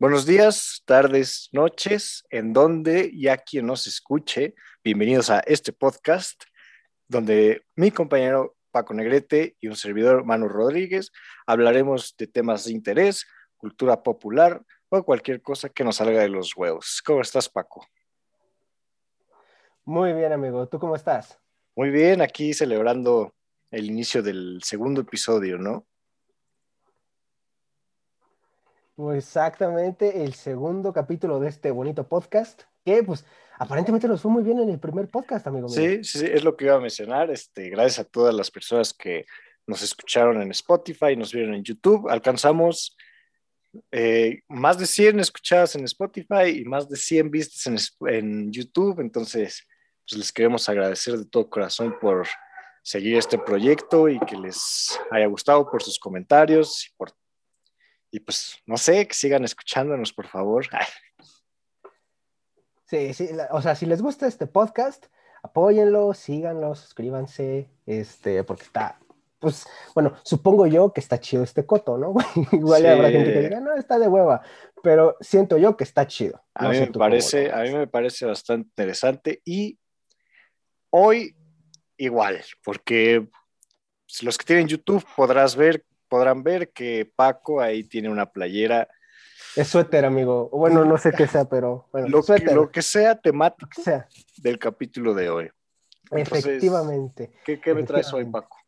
Buenos días, tardes, noches, en donde y a quien nos escuche, bienvenidos a este podcast, donde mi compañero Paco Negrete y un servidor Manu Rodríguez hablaremos de temas de interés, cultura popular o cualquier cosa que nos salga de los huevos. ¿Cómo estás, Paco? Muy bien, amigo. ¿Tú cómo estás? Muy bien, aquí celebrando el inicio del segundo episodio, ¿no? Exactamente el segundo capítulo de este bonito podcast, que pues aparentemente nos fue muy bien en el primer podcast, amigo mío. Sí, sí, es lo que iba a mencionar. Este, gracias a todas las personas que nos escucharon en Spotify, nos vieron en YouTube. Alcanzamos eh, más de 100 escuchadas en Spotify y más de 100 vistas en, en YouTube. Entonces, pues les queremos agradecer de todo corazón por seguir este proyecto y que les haya gustado por sus comentarios y por y pues, no sé, que sigan escuchándonos, por favor. Sí, sí, o sea, si les gusta este podcast, apóyenlo, síganlo, suscríbanse, este, porque está, pues, bueno, supongo yo que está chido este coto, ¿no? Igual habrá gente que diga, no, está de hueva, pero siento yo que está chido. a mí me parece, a mí me parece bastante interesante y hoy igual, porque los que tienen YouTube podrás ver podrán ver que Paco ahí tiene una playera. Es suéter, amigo. Bueno, no sé qué sea, pero bueno, lo, que, lo que sea temático sea. del capítulo de hoy. efectivamente. ¿Qué, qué me traes hoy, Paco?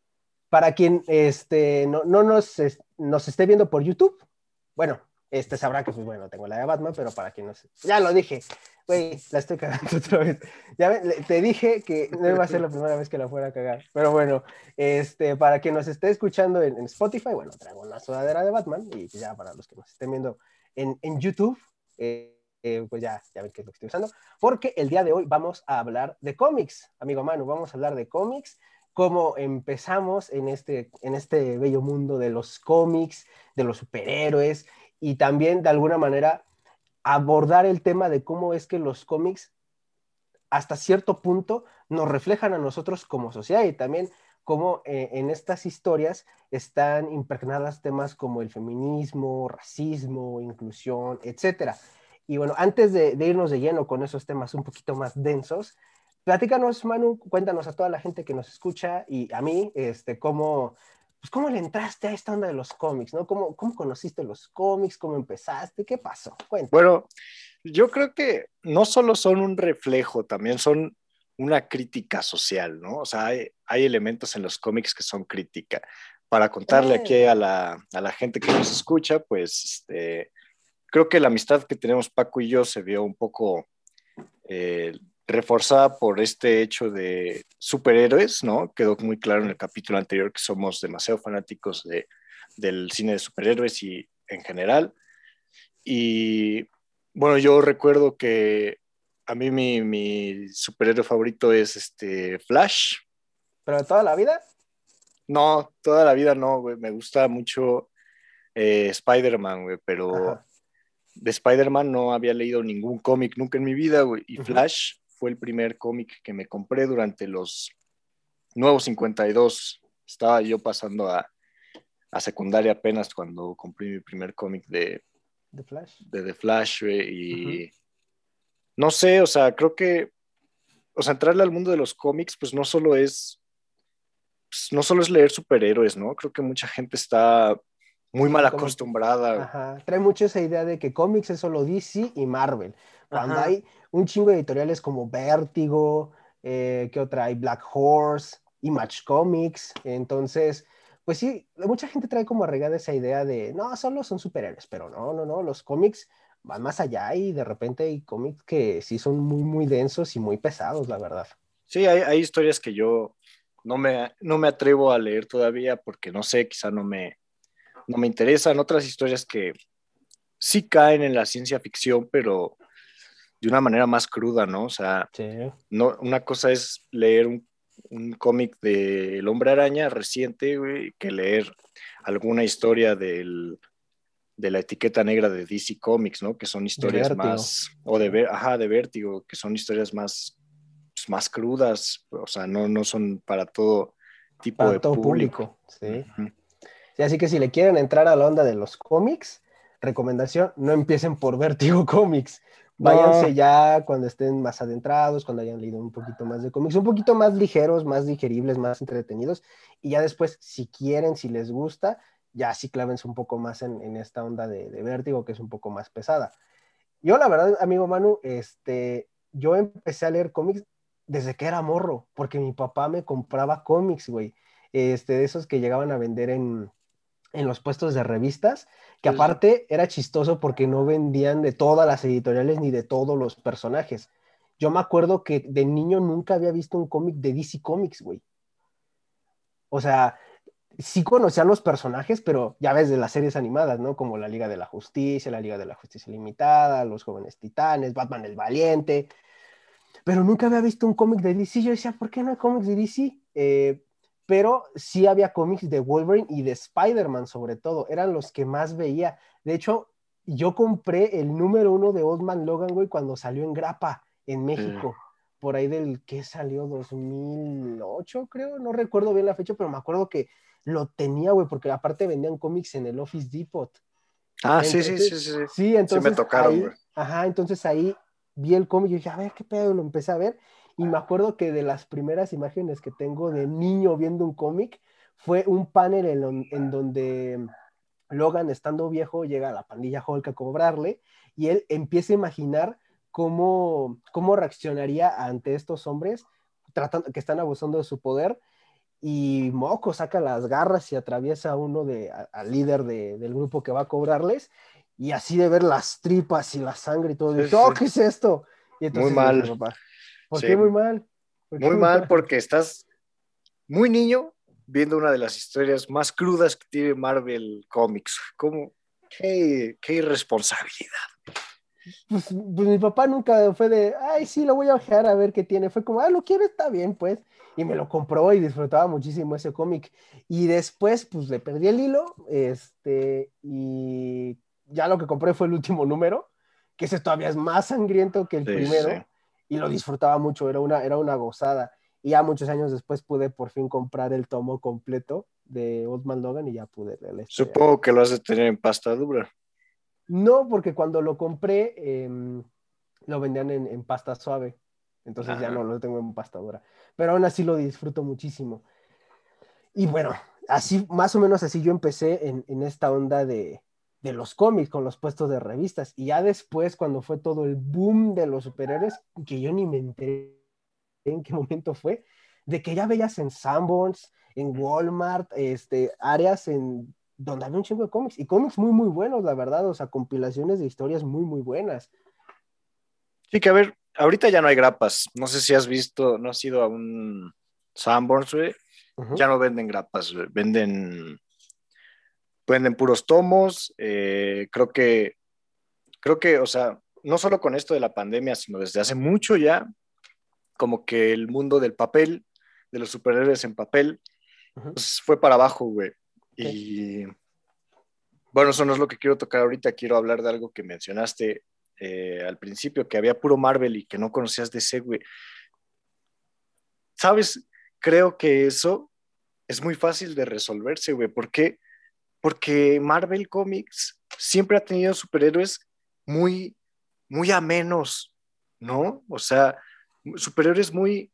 Para quien este, no, no nos, nos esté viendo por YouTube, bueno, este sabrá que, pues bueno, tengo la de Batman, pero para quien no sé, ya lo dije, güey, la estoy cagando otra vez. Ya te dije que no iba a ser la primera vez que la fuera a cagar, pero bueno, este, para quien nos esté escuchando en, Spotify, bueno, traigo una sudadera de Batman y ya para los que nos estén viendo en, en YouTube, eh, eh, pues ya, ya ven qué es lo que estoy usando, porque el día de hoy vamos a hablar de cómics, amigo Manu, vamos a hablar de cómics, cómo empezamos en este, en este bello mundo de los cómics, de los superhéroes, y también de alguna manera abordar el tema de cómo es que los cómics hasta cierto punto nos reflejan a nosotros como sociedad y también cómo eh, en estas historias están impregnadas temas como el feminismo, racismo, inclusión, etc. Y bueno, antes de, de, irnos de lleno con esos temas un poquito más densos, platícanos, Manu, cuéntanos a toda la gente que nos escucha y a mí, este, cómo, pues, ¿cómo le entraste a esta onda de los cómics, no? ¿Cómo, cómo conociste los cómics? ¿Cómo empezaste? ¿Qué pasó? Bueno, yo creo que no solo son un reflejo, también son una crítica social, ¿no? O sea, hay, elementos en los cómics que son crítica. Para contarle aquí a la, a la gente que nos escucha, pues este, creo que la amistad que tenemos Paco y yo se vio un poco eh, reforzada por este hecho de superhéroes, ¿no? Quedó muy claro en el capítulo anterior que somos demasiado fanáticos de, del cine de superhéroes y en general. Y bueno, yo recuerdo que a mí mi, mi superhéroe favorito es este Flash. ¿Pero de toda la vida? No, toda la vida no, güey. Me gusta mucho eh, Spider-Man, güey, pero de Spider-Man no había leído ningún cómic nunca en mi vida, güey. Y Flash fue el primer cómic que me compré durante los nuevos 52. Estaba yo pasando a, a secundaria apenas cuando compré mi primer cómic de, The Flash. De The Flash, y no sé, o sea, creo que, o sea, entrarle al mundo de los cómics, pues no solo es, pues, no solo es leer superhéroes, ¿no? Creo que mucha gente está muy mal acostumbrada. Ajá. Trae mucho esa idea de que cómics es solo DC y Marvel. Cuando hay un chingo de editoriales como Vértigo, eh, ¿qué otra hay? Black Horse, Image Comics. Entonces, pues sí, mucha gente trae como arraigada esa idea de, no, solo son superhéroes, pero no, no, no, los cómics van más allá y de repente hay cómics que sí son muy, muy densos y muy pesados, la verdad. Sí, hay, hay historias que yo no me, no me atrevo a leer todavía porque no sé, quizá no me, no me interesan. Otras historias que sí caen en la ciencia ficción, pero de una manera más cruda, ¿no? O sea, no, una cosa es leer un, cómic del Hombre Araña reciente, güey, que leer alguna historia del, de la etiqueta negra de DC Comics, ¿no? Que son historias más, o de, ajá, de vértigo, que son historias más, pues, más crudas, o sea, no, no son para todo tipo de todo público. Sí. así que si le quieren entrar a la onda de los cómics, recomendación, no empiecen por Vertigo Comics. Váyanse ya cuando estén más adentrados, cuando hayan leído un poquito más de cómics, un poquito más ligeros, más digeribles, más entretenidos. Y ya después, si quieren, si les gusta, ya sí clávense un poco más en, esta onda de, de, vértigo, que es un poco más pesada. Yo, la verdad, amigo Manu, este, yo empecé a leer cómics desde que era morro, porque mi papá me compraba cómics, güey. Este, de esos que llegaban a vender en, en los puestos de revistas, que aparte era chistoso porque no vendían de todas las editoriales ni de todos los personajes. Yo me acuerdo que de niño nunca había visto un cómic de DC Comics, güey. O sea, sí conocía los personajes, pero ya ves de las series animadas, ¿no? Como la Liga de la Justicia, la Liga de la Justicia Limitada, Los Jóvenes Titanes, Batman el Valiente. Pero nunca había visto un cómic de DC. Yo decía, ¿por qué no hay cómics de DC? Eh, pero sí había cómics de Wolverine y de Spider-Man sobre todo, eran los que más veía. De hecho, yo compré el número uno de Old Man Logan, güey, cuando salió en Grapa, en México, por ahí del que salió 2008, creo, no recuerdo bien la fecha, pero me acuerdo que lo tenía, güey, porque aparte vendían cómics en el Office Depot. Ah, sí, sí, sí, sí. Sí, entonces. Sí me tocaron, güey. Ajá, entonces ahí vi el cómic y dije, a ver qué pedo, lo empecé a ver y me acuerdo que de las primeras imágenes que tengo de niño viendo un cómic fue un panel en, donde Logan, estando viejo, llega a la pandilla Hulk a cobrarle y él empieza a imaginar cómo, cómo reaccionaría ante estos hombres tratando, que están abusando de su poder. Y Moco saca las garras y atraviesa a uno de, al líder del grupo que va a cobrarles. Y así de ver las tripas y la sangre y todo. Oh, ¿Qué es esto? Y Muy mal. ¿Por qué muy mal? muy, mal porque estás muy niño viendo una de las historias más crudas que tiene Marvel Comics. ¿Cómo? Qué, qué irresponsabilidad. Pues, pues, mi papá nunca fue de, ay, sí, lo voy a ojear a ver qué tiene. Fue como, ah, lo quiero, está bien, pues. Y me lo compró y disfrutaba muchísimo ese cómic. Y después, pues le perdí el hilo, este, y ya lo que compré fue el último número, que ese todavía es más sangriento que el primero y lo disfrutaba mucho, era una, era una gozada. Y ya muchos años después pude por fin comprar el tomo completo de Old Man Logan y ya pude leer. Supongo que lo has de tener en pasta dura. No, porque cuando lo compré em, lo vendían en, pasta suave, entonces ya no lo tengo en pasta dura. Pero aún así lo disfruto muchísimo. Y bueno, así, más o menos así yo empecé en, en esta onda de, de los cómics con los puestos de revistas. Y ya después, cuando fue todo el boom de los superhéroes, que yo ni me enteré en qué momento fue, de que ya veías en Sanborns, en Walmart, este, áreas en donde había un chingo de cómics. Y cómics muy, muy buenos, la verdad. O sea, compilaciones de historias muy, muy buenas. Sí, que a ver, ahorita ya no hay grapas. No sé si has visto, no has ido a un Sanborns, güey. Ya no venden grapas, venden venden puros tomos. Eh, creo que, creo que, o sea, no solo con esto de la pandemia, sino desde hace mucho ya, como que el mundo del papel, de los superhéroes en papel, pues, fue para abajo, güey. Y bueno, eso no es lo que quiero tocar ahorita, quiero hablar de algo que mencionaste eh, al principio, que había puro Marvel y que no conocías de ese, güey. ¿Sabes? Creo que eso es muy fácil de resolverse, güey, porque porque Marvel Comics siempre ha tenido superhéroes muy, muy amenos, ¿no? O sea, superhéroes muy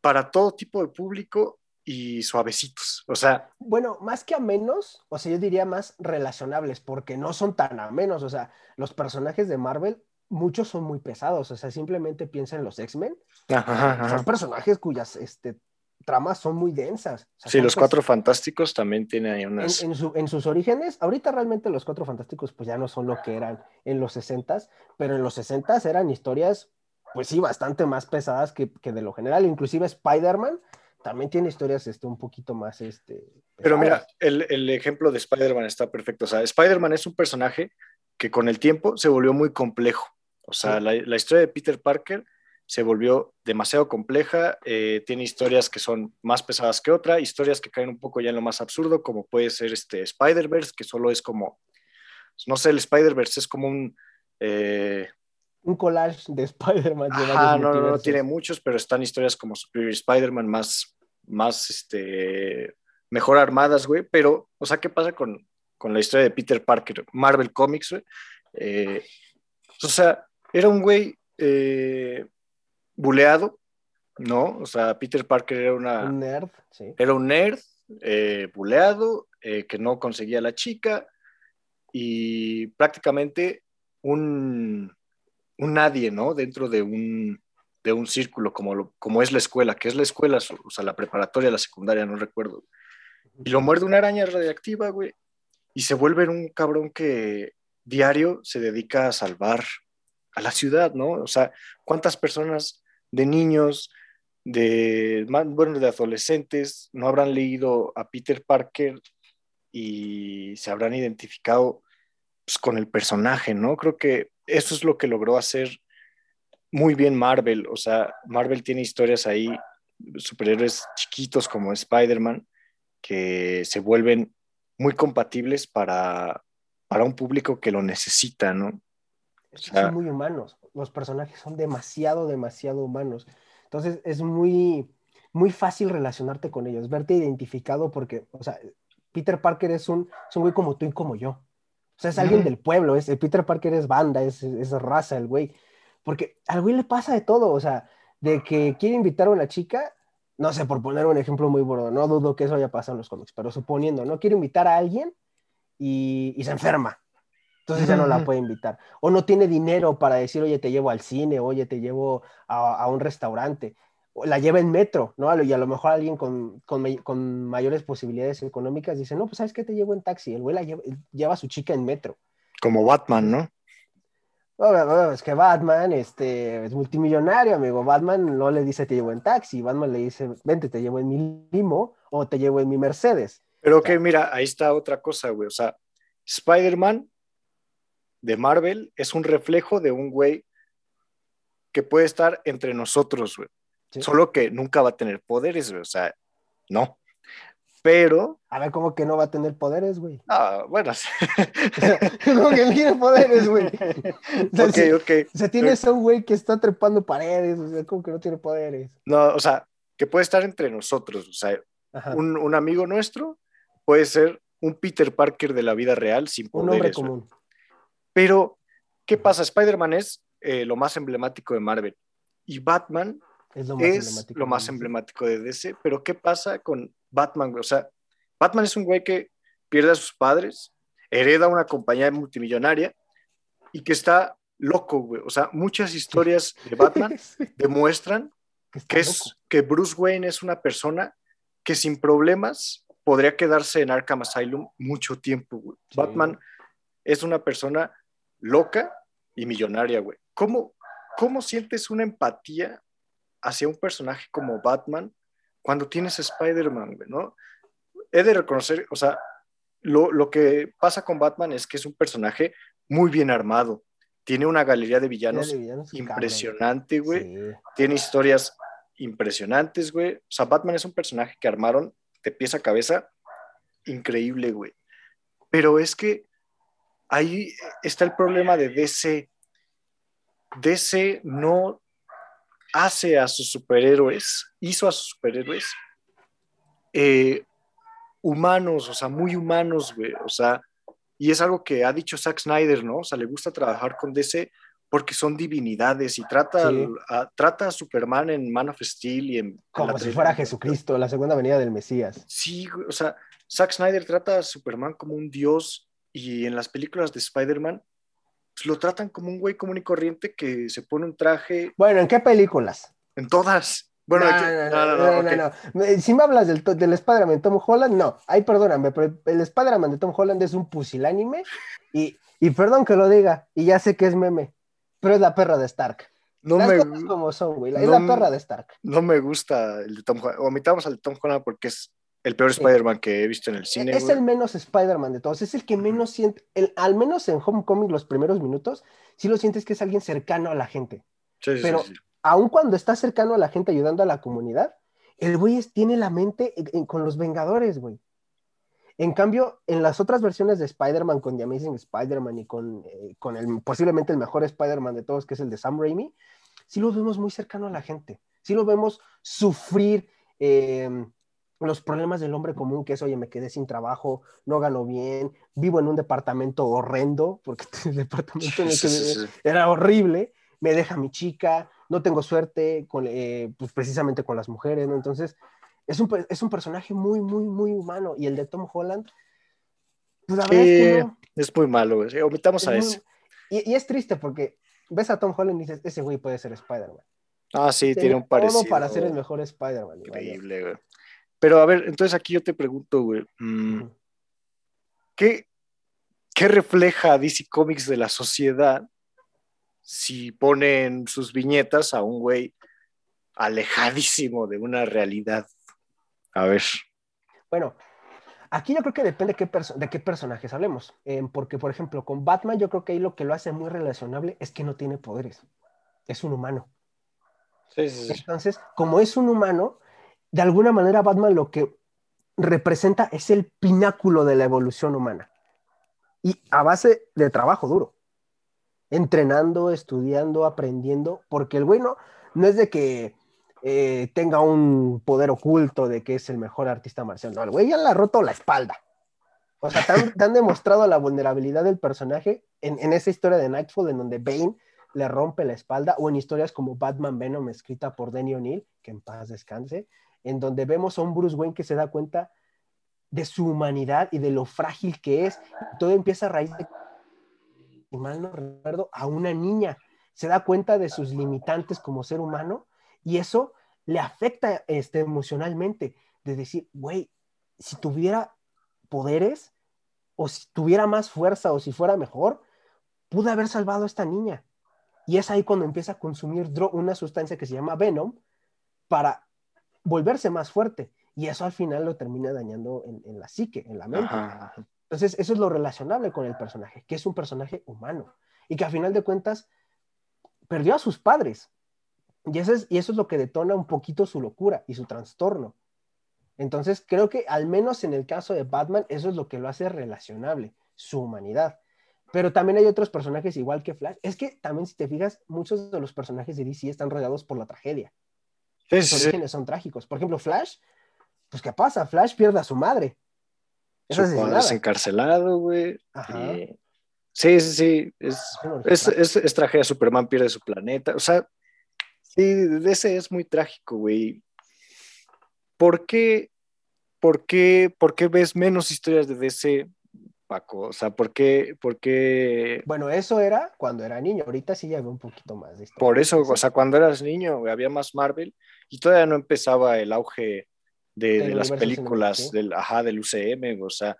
para todo tipo de público y suavecitos, o sea. Bueno, más que amenos, o sea, yo diría más relacionables, porque no son tan amenos, o sea, los personajes de Marvel, muchos son muy pesados, o sea, simplemente piensa en los X-Men, son personajes cuyas este, tramas son muy densas. sí, los Cuatro Fantásticos también tienen ahí unas... En, sus orígenes, ahorita realmente los Cuatro Fantásticos pues ya no son lo que eran en los 60 pero en los 60 eran historias pues sí, bastante más pesadas que, de lo general. Inclusive Spider-Man también tiene historias este, un poquito más... Este, pero mira, el, ejemplo de Spider-Man está perfecto. O sea, Spider-Man es un personaje que con el tiempo se volvió muy complejo. O sea, la, la historia de Peter Parker se volvió demasiado compleja, eh, tiene historias que son más pesadas que otra, historias que caen un poco ya en lo más absurdo, como puede ser este Spider-Verse, que solo es como, no sé, el Spider-Verse es como un... Eh, un collage de Spider-Man. Ah, no, no, no, tiene muchos, pero están historias como Superior Spider-Man más, más, este, mejor armadas, güey, pero, o sea, ¿qué pasa con, con la historia de Peter Parker, Marvel Comics, güey. Eh, o sea, era un güey eh, buleado, ¿no? O sea, Peter Parker era una... Un nerd, sí. Era un nerd, eh, buleado, eh, que no conseguía la chica y prácticamente un, un nadie, ¿no? Dentro de un, de un círculo como, lo- como es la escuela, que es la escuela, o sea, la preparatoria, la secundaria, no recuerdo. Y lo muerde una araña radiactiva, güey, y se vuelve un cabrón que diario se dedica a salvar a la ciudad, ¿no? O sea, ¿cuántas personas de niños, de, bueno, de adolescentes no habrán leído a Peter Parker y se habrán identificado pues, con el personaje, ¿no? Creo que eso es lo que logró hacer muy bien Marvel. O sea, Marvel tiene historias ahí, superhéroes chiquitos como Spider-Man, que se vuelven muy compatibles para, para un público que lo necesita, ¿no? Sea- son muy humanos. Los personajes son demasiado, demasiado humanos. Entonces es muy, muy fácil relacionarte con ellos, verte identificado porque, o sea, Peter Parker es un, es un güey como tú y como yo. O sea, es alguien del pueblo, es, Peter Parker es banda, es, es raza el güey. Porque al güey le pasa de todo, o sea, de que quiere invitar a una chica, no sé, por poner un ejemplo muy burdo, no dudo que eso haya pasado en los cómics, pero suponiendo, no quiere invitar a alguien y, y se enferma. Entonces ya no la puede invitar. O no tiene dinero para decir, oye, te llevo al cine, oye, te llevo a, a un restaurante. O la lleva en metro, ¿no? Y a lo mejor alguien con, con, may- con mayores posibilidades económicas dice, no, pues sabes qué, te llevo en taxi. El güey la lleva, lleva a su chica en metro. Como Batman, ¿no? Bueno, bueno, es que Batman este, es multimillonario, amigo. Batman no le dice te llevo en taxi. Batman le dice, vente, te llevo en mi limo o te llevo en mi Mercedes. Pero que mira, ahí está otra cosa, güey. O sea, Spider-Man de Marvel es un reflejo de un güey que puede estar entre nosotros, güey. ¿sí? Solo que nunca va a tener poderes, güey. O sea, no. Pero, A ver, ¿cómo que no va a tener poderes, güey? ah, bueno. ¿Cómo que no tiene poderes, güey? O sea, ok, ok. O sea, tienes a un güey que está trepando paredes, o sea, como que no tiene poderes. No, o sea, que puede estar entre nosotros. O sea, un, un amigo nuestro puede ser un Peter Parker de la vida real sin Un hombre poderes. güey. Pero, ¿qué pasa? Spider-Man es eh, lo más emblemático de Marvel. Y Batman Es lo más es emblemático. lo más de DC. emblemático de DC, pero ¿qué pasa con Batman? O sea, Batman es un güey que pierde a sus padres, hereda una compañía multimillonaria y que está loco, güey. O sea, muchas historias de Batman demuestran Que es, que Bruce Wayne es una persona que sin problemas podría quedarse en Arkham Asylum mucho tiempo, güey. Sí. Batman es una persona loca y millonaria, güey. ¿Cómo, ¿Cómo sientes una empatía hacia un personaje como Batman cuando tienes Spider-Man, güey, no? He de reconocer, o sea, lo, lo que pasa con Batman es que es un personaje muy bien armado. Tiene una galería de villanos Tiene villanos, impresionante, güey Sí. tiene historias impresionantes, güey. O sea, Batman es un personaje que armaron de pies a cabeza increíble, güey. Pero es que ahí está el problema de DC. DC no hace a sus superhéroes, hizo a sus superhéroes eh, humanos, o sea, muy humanos, güey. O sea, y es algo que ha dicho Zack Snyder, ¿no? O sea, le gusta trabajar con DC porque son divinidades y trata, Sí. a, trata a Superman en Man of Steel y en... en Como la si fuera Jesucristo, la segunda venida del Mesías. Sí, o sea, Zack Snyder trata a Superman como un dios y en las películas de Spider-Man pues, lo tratan como un güey común y corriente que se pone un traje Bueno, ¿en qué películas? en todas. Bueno, no, no, no, no, no, Si me hablas del, del Spider-Man Tom Holland, no. Ay, perdóname, pero el Spider-Man de Tom Holland es un pusilánime y, y perdón que lo diga, y ya sé que es meme, pero es la perra de Stark. No Las me, cosas como son, güey. Es no la me- perra de Stark. no me gusta el de Tom Holland. Omitamos al de Tom Holland porque es el peor. Spider-Man que he visto en el cine. es güey. el menos Spider-Man de todos, es el que menos siente, el- al menos en Homecoming los primeros minutos, sí lo sientes que es alguien cercano a la gente. Sí, sí, pero- sí, sí. Aun cuando está cercano a la gente ayudando a la comunidad, el güey es- tiene la mente en- en- con los Vengadores, güey. En cambio, en las otras versiones de Spider-Man, con The Amazing Spider-Man y con, eh, con el, posiblemente el mejor Spider-Man de todos, que es el de Sam Raimi, sí lo vemos muy cercano a la gente. Sí lo vemos sufrir eh, los problemas del hombre común, que es, oye, me quedé sin trabajo, no gano bien, vivo en un departamento horrendo, porque el departamento en el que vive era horrible, me deja mi chica, no tengo suerte, con, eh, pues precisamente con las mujeres, ¿no? Entonces, es un, es un personaje muy, muy, muy humano. Y el de Tom Holland, pues la verdad es que no. Es muy malo, güey. Omitamos a ese. Y, y, es triste porque ves a Tom Holland y dices, ese güey puede ser Spider-Man. Ah, sí, tiene, un parecido. para ser el mejor Spider-Man. Increíble, güey. Pero a ver, entonces aquí yo te pregunto, güey, mm, ¿qué, ¿qué refleja DC Comics de la sociedad si ponen sus viñetas a un güey alejadísimo de una realidad? A ver. Bueno, aquí yo creo que depende de qué personajes hablemos. Eh, porque, por ejemplo, con Batman yo creo que ahí lo que lo hace muy relacionable es que no tiene poderes. Es un humano. Sí, sí, sí. Entonces, como es un humano, de alguna manera Batman lo que representa es el pináculo de la evolución humana. Y a base de trabajo duro. Entrenando, estudiando, aprendiendo, porque el bueno no es de que eh, tenga un poder oculto de que es el mejor artista marcial. No, el güey ya le ha roto la espalda. O sea, te han, demostrado la vulnerabilidad del personaje en, en, esa historia de Nightfall, en donde Bane le rompe la espalda, o en historias como Batman Venom, escrita por Danny O'Neill, que en paz descanse, en donde vemos a un Bruce Wayne que se da cuenta de su humanidad y de lo frágil que es. Todo empieza a raíz de, si mal no recuerdo, a una niña. Se da cuenta de sus limitantes como ser humano y eso le afecta este, emocionalmente. De decir, güey, si tuviera poderes o si tuviera más fuerza o si fuera mejor, pude haber salvado a esta niña. Y es ahí cuando empieza a consumir una sustancia que se llama Venom para volverse más fuerte. Y eso al final lo termina dañando en, la psique, en la mente. Entonces, eso es lo relacionable con el personaje, que es un personaje humano y que a final de cuentas perdió a sus padres. Y eso, es, y eso es lo que detona un poquito su locura y su trastorno. Entonces, creo que al menos en el caso de Batman, eso es lo que lo hace relacionable, su humanidad. Pero también hay otros personajes igual que Flash. Es que también si te fijas, muchos de los personajes de DC están rodeados por la tragedia. Los orígenes son trágicos. Por ejemplo, Flash, pues ¿qué pasa? Flash pierde a su madre. Es es encarcelado, güey. Sí, sí, sí. Es, es, es, tragedia. Superman pierde su planeta. O sea, sí, ese es muy trágico, güey. ¿Por qué, por, qué, ¿Por qué ves menos historias de DC o sea, ¿por qué, ¿por qué? Bueno, eso era cuando era niño, ahorita sí ya veo un poquito más de Por eso, o sea, cuando eras niño había más Marvel y todavía no empezaba el auge de, las películas del, ajá, del UCM, o sea,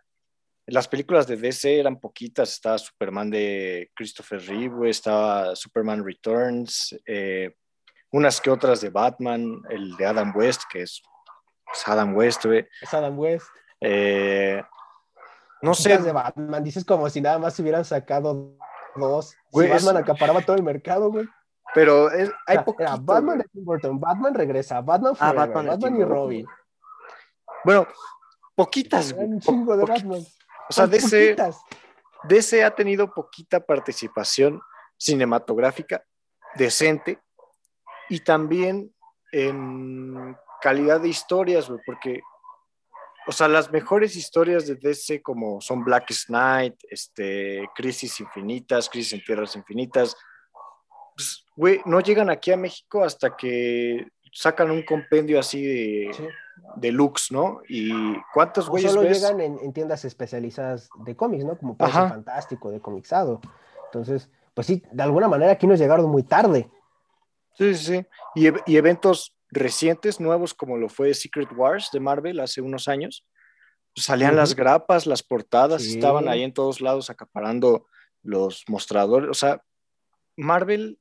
las películas de DC eran poquitas, estaba Superman de Christopher Reeve, estaba Superman Returns, eh, unas que otras de Batman, el de Adam West, que es, Adam West, Es Adam West. Eh, no sé. De Batman, dices como si nada más se hubieran sacado dos. si Batman acaparaba todo el mercado, güey. Pero es, hay era, Batman de Tim Burton, Batman regresa, Batman ah, Forever, Batman, y Robin. Bueno, poquitas, güey. Un chingo de Batman. O sea, DC, DC ha tenido poquita participación cinematográfica decente y también en calidad de historias, güey, porque o sea, las mejores historias de DC como son Black Knight, este, Crisis Infinitas, Crisis en Tierras Infinitas, pues, güey, no llegan aquí a México hasta que sacan un compendio así de, deluxe, ¿no? Y cuántos güeyes solo llegan en, tiendas especializadas de cómics, ¿no? Como Pase Fantástico, de Comixado. Entonces, pues sí, de alguna manera aquí nos llegaron muy tarde. Sí, sí, sí. Y, y eventos recientes, nuevos, como lo fue Secret Wars de Marvel hace unos años, pues, salían las grapas, las portadas, estaban ahí en todos lados acaparando los mostradores. O sea, Marvel,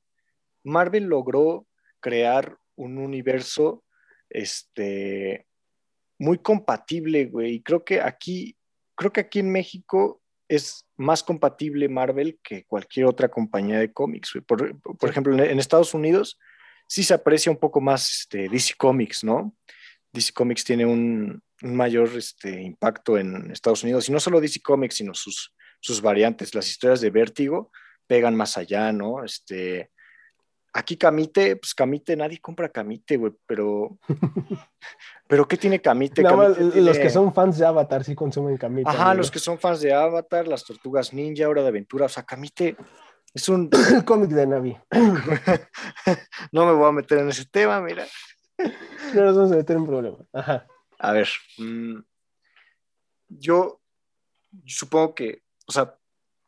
Marvel logró crear un universo este, muy compatible, güey. Y creo que aquí, creo que aquí en México es más compatible Marvel que cualquier otra compañía de cómics. Por, por ejemplo, en Estados Unidos, sí se aprecia un poco más este, DC Comics, ¿no? DC Comics tiene un, mayor este, impacto en Estados Unidos, y no solo DC Comics, sino sus, sus variantes. Las historias de Vértigo pegan más allá, ¿no? Este, aquí Camite, pues Camite, nadie compra Camite, güey, pero. pero ¿qué tiene Camite? Los que son fans de Avatar sí consumen Camite. Ajá, los que son fans de Avatar, las tortugas ninja, Hora de Aventura, o sea, Camite es un. cómic de Navi. no me voy a meter en ese tema, mira. No nos vamos a meter en problemas. Ajá. A ver, mm, yo supongo que, o sea,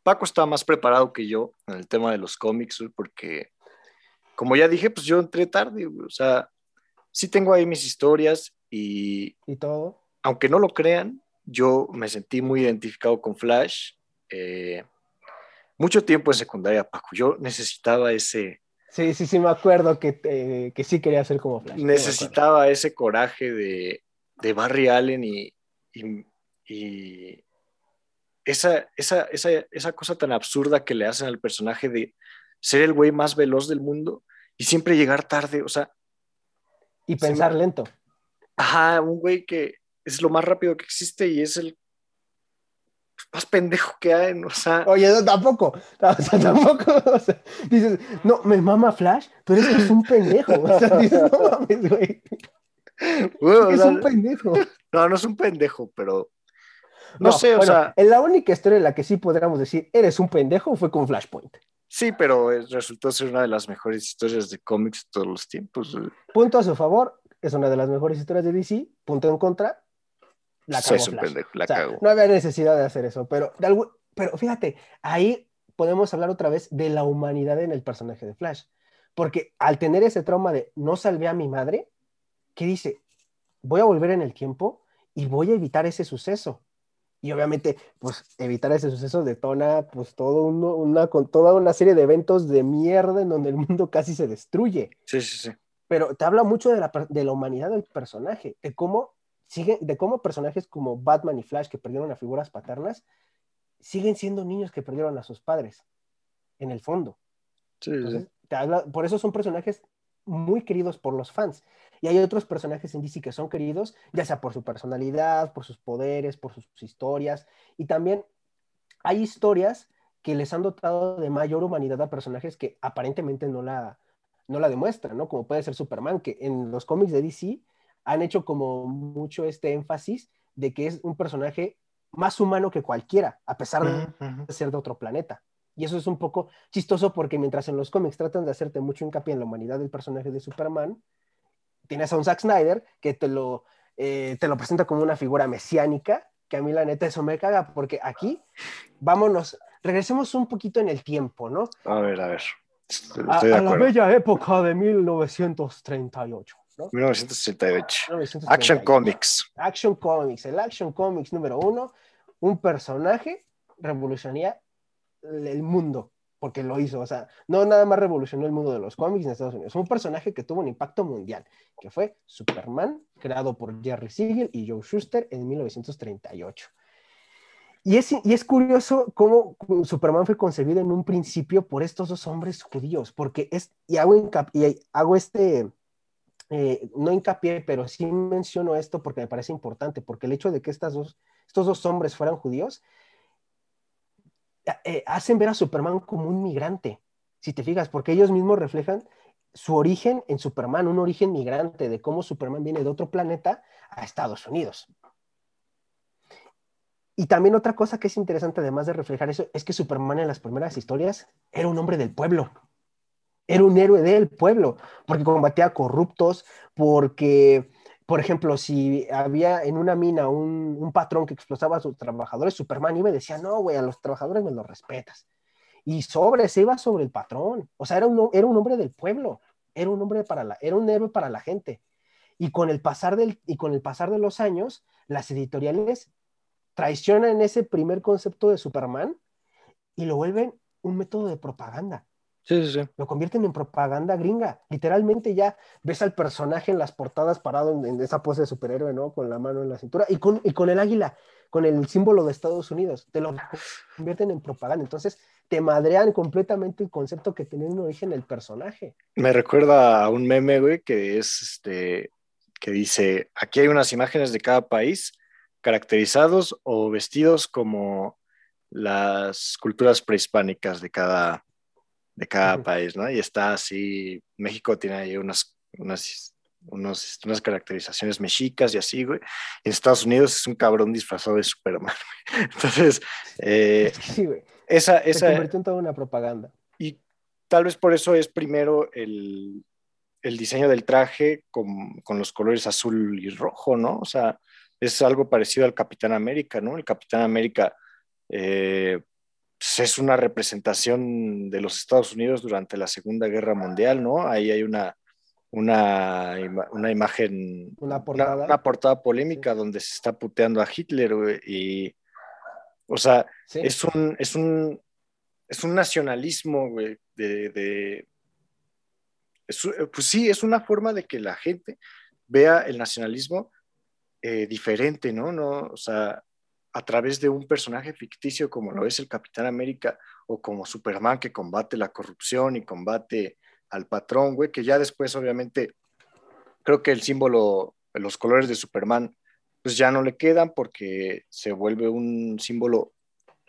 Paco está más preparado que yo en el tema de los cómics, porque, como ya dije, pues yo entré tarde, o sea, sí tengo ahí mis historias y... ¿Y todo? Aunque no lo crean, yo me sentí muy identificado con Flash. Eh, mucho tiempo en secundaria, Paco, yo necesitaba ese... Sí, sí, sí, me acuerdo que, que sí quería ser como Flash. Necesitaba ese coraje de, de Barry Allen y, y, esa, esa, esa, esa, cosa tan absurda que le hacen al personaje de ser el güey más veloz del mundo y siempre llegar tarde, o sea. Y pensar lento. Ajá, un güey que es lo más rápido que existe y es el más pendejo que hay, o sea. Oye, tampoco, o sea, tampoco, o sea, dices, no, me mama Flash, pero es que es un pendejo, o sea, dices, no mames, güey. es un pendejo. No, no es un pendejo, pero no, sé, o sea. La única historia en la que sí podríamos decir eres un pendejo fue con Flashpoint. Sí, pero resultó ser una de las mejores historias de cómics de todos los tiempos. Punto a su favor, es una de las mejores historias de DC. Punto en contra, la un pendejo, la No había necesidad de hacer eso, pero, pero fíjate, ahí podemos hablar otra vez de la humanidad en el personaje de Flash. Porque al tener ese trauma de no salvé a mi madre, ¿qué dice? Voy a volver en el tiempo y voy a evitar ese suceso y obviamente, pues evitar ese suceso detona pues todo una, con toda una serie de eventos de mierda en donde el mundo casi se destruye. Sí, sí, sí. Pero te habla mucho de la, de la humanidad del personaje, de cómo, sigue, de cómo personajes como Batman y Flash que perdieron a figuras paternas siguen siendo niños que perdieron a sus padres, en el fondo. Sí, sí. Te habla, por eso son personajes muy queridos por los fans. Y hay otros personajes en DC que son queridos, ya sea por su personalidad, por sus poderes, por sus historias. Y también hay historias que les han dotado de mayor humanidad a personajes que aparentemente no la, no la demuestran, ¿no? Como puede ser Superman, que en los cómics de DC han hecho como mucho este énfasis de que es un personaje más humano que cualquiera, a pesar de ser de otro planeta. Y eso es un poco chistoso porque mientras en los cómics tratan de hacerte mucho hincapié en la humanidad del personaje de Superman, tienes a un Zack Snyder que te lo, eh, te lo presenta como una figura mesiánica, que a mí la neta eso me caga, porque aquí, vámonos, regresemos un poquito en el tiempo, ¿no? A ver, a ver. a, la bella época de 1938. ¿No? 1938. Action Comics. Action Comics. El Action Comics número uno, un personaje revolucionaría el mundo porque lo hizo, o sea, no nada más revolucionó el mundo de los cómics en Estados Unidos, un personaje que tuvo un impacto mundial, que fue Superman, creado por Jerry Siegel y Joe Schuster en 1938. Y es, y es curioso cómo Superman fue concebido en un principio por estos dos hombres judíos, porque es, y hago, y hago este, eh, no hincapié, pero sí menciono esto porque me parece importante, porque el hecho de que estos dos hombres fueran judíos eh, hacen ver a Superman como un migrante, si te fijas, porque ellos mismos reflejan su origen en Superman, un origen migrante, de cómo Superman viene de otro planeta a Estados Unidos. Y también otra cosa que es interesante, además de reflejar eso, es que Superman en las primeras historias era un hombre del pueblo, era un héroe del pueblo, porque combatía corruptos, porque por ejemplo, si había en una mina un, patrón que explotaba a sus trabajadores, Superman iba y decía, no, güey, a los trabajadores me los respetas. Y sobre, se iba sobre el patrón. O sea, era un, era un hombre del pueblo, era un hombre para la, era un héroe para la gente. Y con el pasar del, y con el pasar de los años, las editoriales traicionan ese primer concepto de Superman y lo vuelven un método de propaganda. Sí, sí, sí. Lo convierten en propaganda gringa. Literalmente ya ves al personaje en las portadas parado en, esa pose de superhéroe, ¿no? Con la mano en la cintura y con, y con el águila, con el símbolo de Estados Unidos. Te lo convierten en propaganda. Entonces te madrean completamente el concepto que tiene un origen el personaje. Me recuerda a un meme, güey, que es este, que dice, aquí hay unas imágenes de cada país caracterizados o vestidos como las culturas prehispánicas de cada de cada país, ¿no? Y está así, México tiene ahí unas, unas, unos, unas caracterizaciones mexicas y así, güey. En Estados Unidos es un cabrón disfrazado de Superman. Entonces, eh, sí, güey. Esa, esa, Se convirtió en toda una propaganda. Y tal vez por eso es primero el, el diseño del traje con, con, los colores azul y rojo, ¿no? O sea, es algo parecido al Capitán América, ¿no? El Capitán América eh, pues, es una representación de los Estados Unidos durante la Segunda Guerra Mundial, ¿no? Ahí hay una, una, una imagen, una portada, una, una portada polémica sí. donde se está puteando a Hitler, y, o sea, sí. es, un, es, un, es un nacionalismo, güey, de, de es, pues sí, es una forma de que la gente vea el nacionalismo eh, diferente, ¿no? ¿no? O sea, a través de un personaje ficticio como lo es el Capitán América o como Superman que combate la corrupción y combate al patrón, güey, que ya después obviamente creo que el símbolo, los colores de Superman, pues ya no le quedan porque se vuelve un símbolo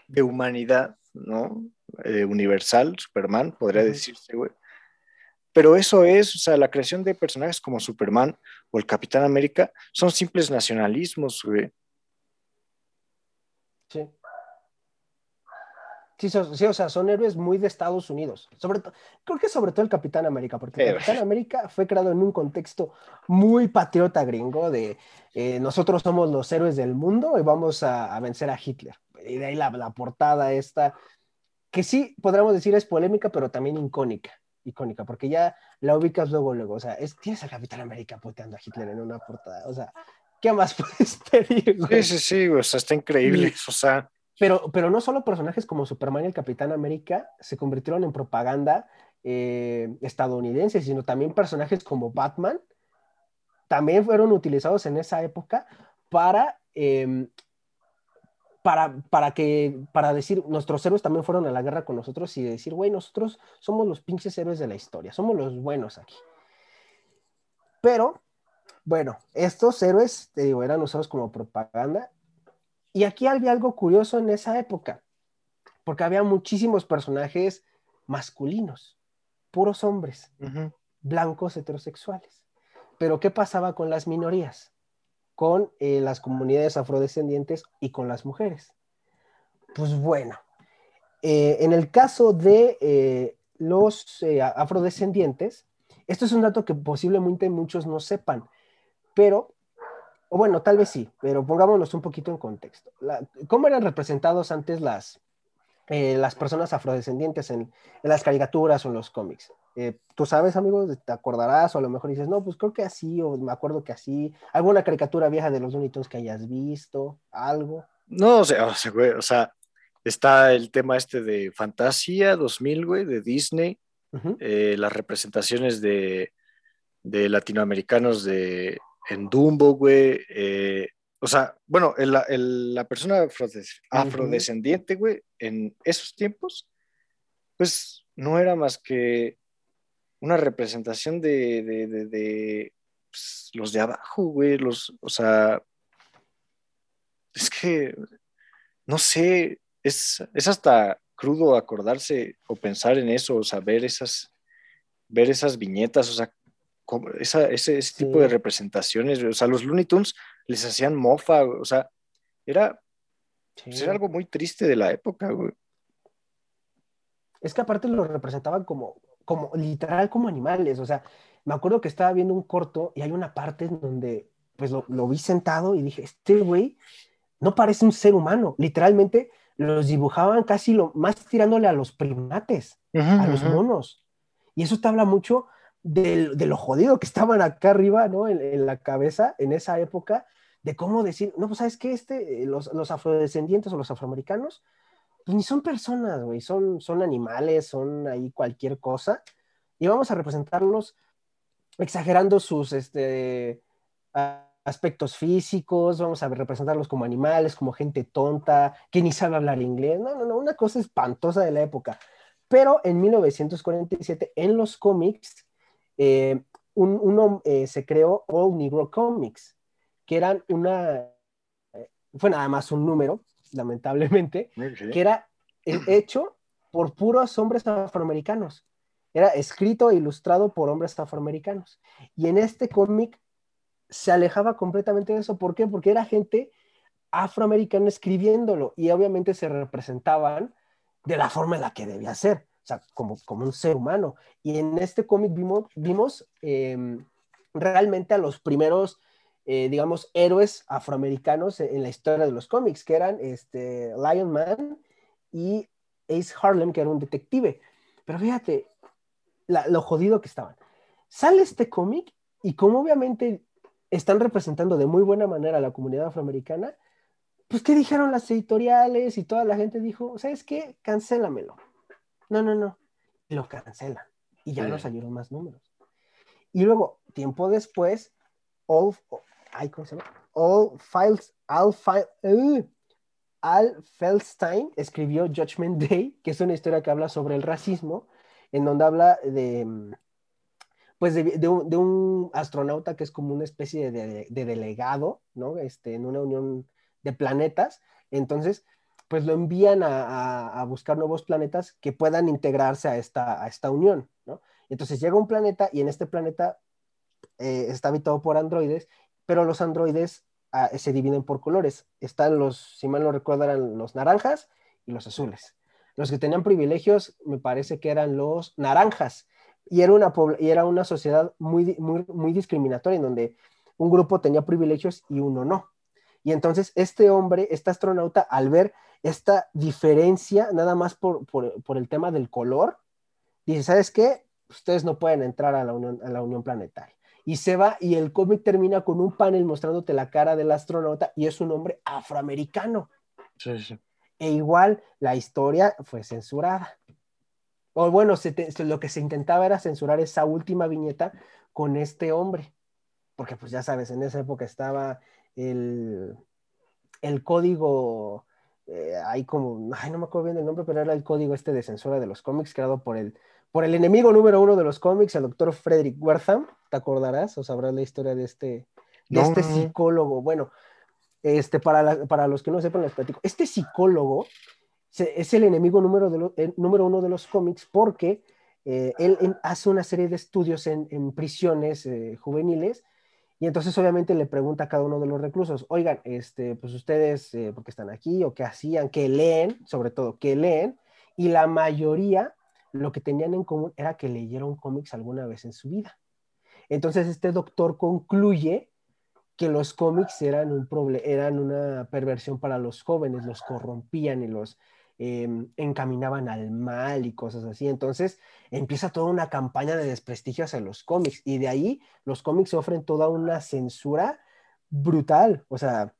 de humanidad, ¿no? Eh, universal, Superman, podría uh -huh. decirse, güey. Pero eso es, o sea, la creación de personajes como Superman o el Capitán América son simples nacionalismos, güey. Sí. Sí, sí, o sea, son héroes muy de Estados Unidos. Sobre creo que sobre todo el Capitán América, porque el Capitán América fue creado en un contexto muy patriota gringo de eh, nosotros somos los héroes del mundo y vamos a, a vencer a Hitler. Y de ahí la, la, portada esta, que sí podríamos decir es polémica, pero también icónica, icónica, porque ya la ubicas luego, luego. O sea, es, tienes al Capitán América puteando a Hitler en una portada. O sea, ¿qué más puedes pedir? Güey? Sí, sí, sí, o sea, está increíble. O sea, pero, pero no solo personajes como Superman y el Capitán América se convirtieron en propaganda eh, estadounidense, sino también personajes como Batman también fueron utilizados en esa época para, eh, para, para, que, para decir, nuestros héroes también fueron a la guerra con nosotros y decir, güey, nosotros somos los pinches héroes de la historia, somos los buenos aquí. Pero, bueno, estos héroes, te digo, eran usados como propaganda y aquí había algo curioso en esa época, porque había muchísimos personajes masculinos, puros hombres, uh -huh. blancos heterosexuales. Pero ¿qué pasaba con las minorías? Con eh, las comunidades afrodescendientes y con las mujeres. Pues bueno, eh, en el caso de eh, los afrodescendientes, esto es un dato que posiblemente muchos no sepan, pero o bueno, tal vez sí, pero pongámonos un poquito en contexto. La, ¿Cómo eran representados antes las, eh, las personas afrodescendientes en, en, las caricaturas o en los cómics? Eh, ¿Tú sabes, amigo? ¿Te acordarás? O a lo mejor dices, no, pues creo que así, o me acuerdo que así. ¿Alguna caricatura vieja de los Looney Tunes que hayas visto? ¿Algo? No, o sea, o sea, güey, o sea está el tema este de Fantasía 2000, güey, de Disney, uh -huh. eh, las representaciones de, de latinoamericanos de en Dumbo, güey. Eh, o sea, bueno, el, la persona afrodes afrodescendiente, güey, en esos tiempos, pues no era más que una representación de, de, de, de pues, los de abajo, güey, los, o sea, es que, no sé, es, es hasta crudo acordarse o pensar en eso, o sea, ver esas, ver esas viñetas, o sea, esa, ese, ese, tipo sí. de representaciones, o sea, los Looney Tunes les hacían mofa, o sea, era, sí. pues era algo muy triste de la época, güey. Es que aparte lo representaban como, como literal como animales, o sea, me acuerdo que estaba viendo un corto y hay una parte en donde pues lo, lo vi sentado y dije, este güey no parece un ser humano, literalmente los dibujaban casi lo más tirándole a los primates, uh -huh, a los monos. Y eso te habla mucho de, de, lo jodido que estaban acá arriba, ¿no? En, la cabeza en esa época, de cómo decir, no, pues sabes que este, los, los, afrodescendientes o los afroamericanos, pues ni son personas, güey, son, son animales, son ahí cualquier cosa, y vamos a representarlos exagerando sus este, aspectos físicos, vamos a representarlos como animales, como gente tonta, que ni sabe hablar inglés, no, no, no, una cosa espantosa de la época. Pero en 1947, en los cómics, eh, un, uno eh, se creó All Negro Comics, que eran una, eh, fue nada más un número, lamentablemente, okay. que era hecho por puros hombres afroamericanos. Era escrito e ilustrado por hombres afroamericanos. Y en este cómic se alejaba completamente de eso. ¿Por qué? Porque era gente afroamericana escribiéndolo y obviamente se representaban de la forma en la que debía ser, sea, como, como un ser humano. Y en este cómic vimos, vimos em, realmente a los primeros, eh, digamos, héroes afroamericanos en la historia de los cómics, que eran este, Lion Man y Ace Harlem, que era un detective. Pero fíjate lo jodido que estaban. Sale este cómic y como obviamente están representando de muy buena manera a la comunidad afroamericana, pues ¿qué dijeron las editoriales y toda la gente dijo, ¿sabes qué? Cancélamelo. No, no, no. Lo cancelan. Y ya no salieron más números. Y luego, tiempo después, All, ¿cómo se llama? All Files, All uh, Al Feldstein escribió Judgment Day, que es una historia que habla sobre el racismo, en donde habla de, pues de, un, astronauta que es como una especie de, delegado, ¿no? Este, en una unión de planetas. Entonces, pues lo envían a, buscar nuevos planetas que puedan integrarse a esta, a esta unión, ¿no? Entonces llega un planeta y en este planeta eh, está habitado por androides, pero los androides ah, se dividen por colores. Están los, si mal no recuerdo, eran los naranjas y los azules. Los que tenían privilegios, me parece que eran los naranjas. Y era una, y era una sociedad muy, muy, muy discriminatoria en donde un grupo tenía privilegios y uno no. Y entonces este hombre, este astronauta, al ver esta diferencia, nada más por, el tema del color, dice, ¿sabes qué? Ustedes no pueden entrar a la Unión, a la Unión Planetaria. Y se va y el cómic termina con un panel mostrándote la cara del astronauta y es un hombre afroamericano. Sí, sí. E igual la historia fue censurada. O bueno, lo que se intentaba era censurar esa última viñeta con este hombre. Porque pues ya sabes, en esa época estaba el, el código, eh, hay como, ay, no me acuerdo bien el nombre, pero era el código este de censura de los cómics creado por el, por el enemigo número uno de los cómics, el doctor Frederick Wertham, ¿te acordarás o sabrás la historia de este, de este psicólogo? Bueno, este, para, para los que no sepan, les platico. Este psicólogo es el enemigo número, de número uno de los cómics porque eh, él, hace una serie de estudios en, en prisiones eh, juveniles y entonces obviamente le pregunta a cada uno de los reclusos, oigan, este, pues ustedes, eh, ¿por qué están aquí? ¿O qué hacían? ¿Qué leen? Sobre todo, ¿qué leen? Y la mayoría lo que tenían en común era que leyeron cómics alguna vez en su vida. Entonces este doctor concluye que los cómics eran, un eran una perversión para los jóvenes, los corrompían y los Em, encaminaban al mal y cosas así. Entonces empieza toda una campaña de desprestigio hacia los cómics y de ahí los cómics sufren toda una censura brutal, o sea,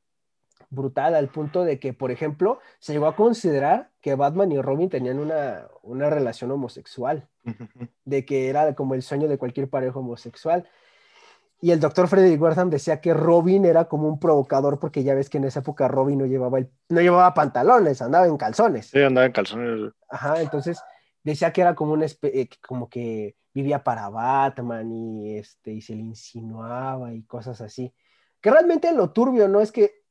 brutal al punto de que, por ejemplo, se llegó a considerar que Batman y Robin tenían una, una relación homosexual, de que era como el sueño de cualquier pareja homosexual. Y el doctor Frederick Wertham decía que Robin era como un provocador porque ya ves que en esa época Robin no llevaba, el, no llevaba pantalones, andaba en calzones. Sí, andaba en calzones. Ajá, entonces decía que era como un eh, como que vivía para Batman y este y se le insinuaba y cosas así. Que realmente lo turbio no es que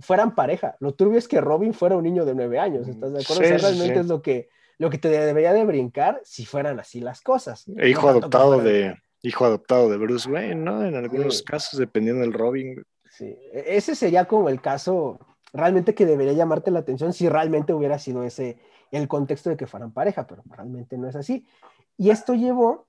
fueran pareja, lo turbio es que Robin fuera un niño de nueve años, ¿estás de acuerdo? realmente es lo que lo que te debería de brincar si fueran así las cosas. E hijo adoptado de hijo adoptado de Bruce Wayne, ¿no? En algunos casos, dependiendo del Robin. Sí, e-, ese sería como el caso realmente que debería llamarte la atención si realmente hubiera sido ese el contexto de que fueran pareja, pero realmente no es así. Y esto llevó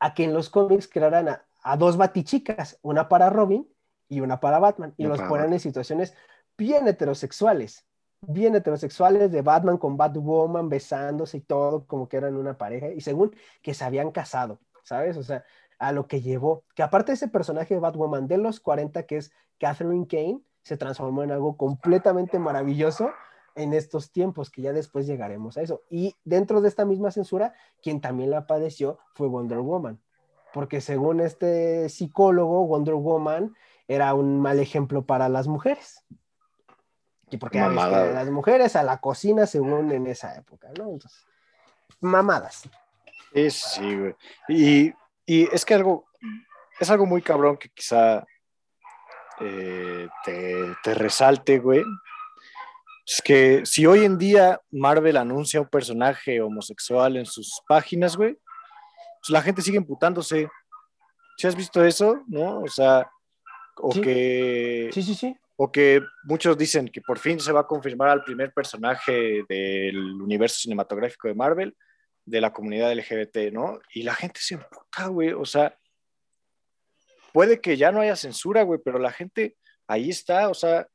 a que en los cómics crearan a, dos batichicas, una para Robin y una para Batman, y los ponen en situaciones bien heterosexuales, bien heterosexuales de Batman con Batwoman besándose y todo, como que eran una pareja, y según que se habían casado. ¿Sabes? O sea, a lo que llevó. Que aparte ese personaje de Batwoman de los 40, que es Catherine Kane, se transformó en algo completamente maravilloso en estos tiempos, que ya después llegaremos a eso. Y dentro de esta misma censura, quien también la padeció fue Wonder Woman, porque según este psicólogo, Wonder Woman era un mal ejemplo para las mujeres. Y porque las mujeres a la cocina según en esa época, ¿no? Entonces, mamadas. Sí, sí, güey. Y, es que algo, es algo muy cabrón que quizá eh, te, resalte, güey. Es que si hoy en día Marvel anuncia un personaje homosexual en sus páginas, güey, pues la gente sigue imputándose. ¿Sí has visto eso? ¿No? O sea, o que... Sí, sí, sí. O que muchos dicen que por fin se va a confirmar al primer personaje del universo cinematográfico de Marvel, de la comunidad LGBT, ¿no? Y la gente se emputa, güey. O sea, puede que ya no haya censura, güey, pero la gente ahí está, o sea,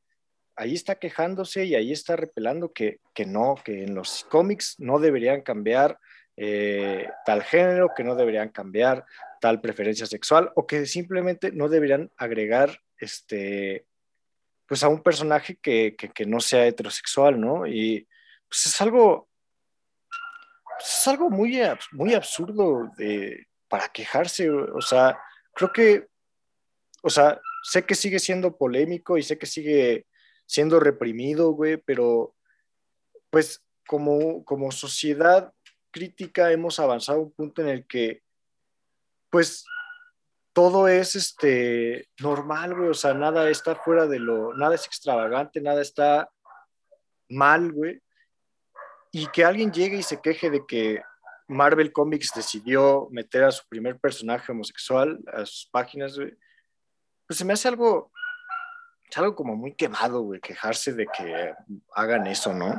ahí está quejándose y ahí está repelando que, que no, que en los cómics no deberían cambiar eh, tal género, que no deberían cambiar tal preferencia sexual o que simplemente no deberían agregar este, pues a un personaje que, que, no sea heterosexual, ¿no? Y pues es algo, es algo muy, muy absurdo de, para quejarse, o sea, creo que, o sea, sé que sigue siendo polémico y sé que sigue siendo reprimido, güey, pero pues como, como sociedad crítica hemos avanzado a un punto en el que pues todo es este normal, güey, o sea, nada está fuera de lo, nada es extravagante, nada está mal, güey. Y que alguien llegue y se queje de que Marvel Comics decidió meter a su primer personaje homosexual a sus páginas, güey, pues se me hace algo, es algo como muy quemado, güey, quejarse de que hagan eso, ¿no?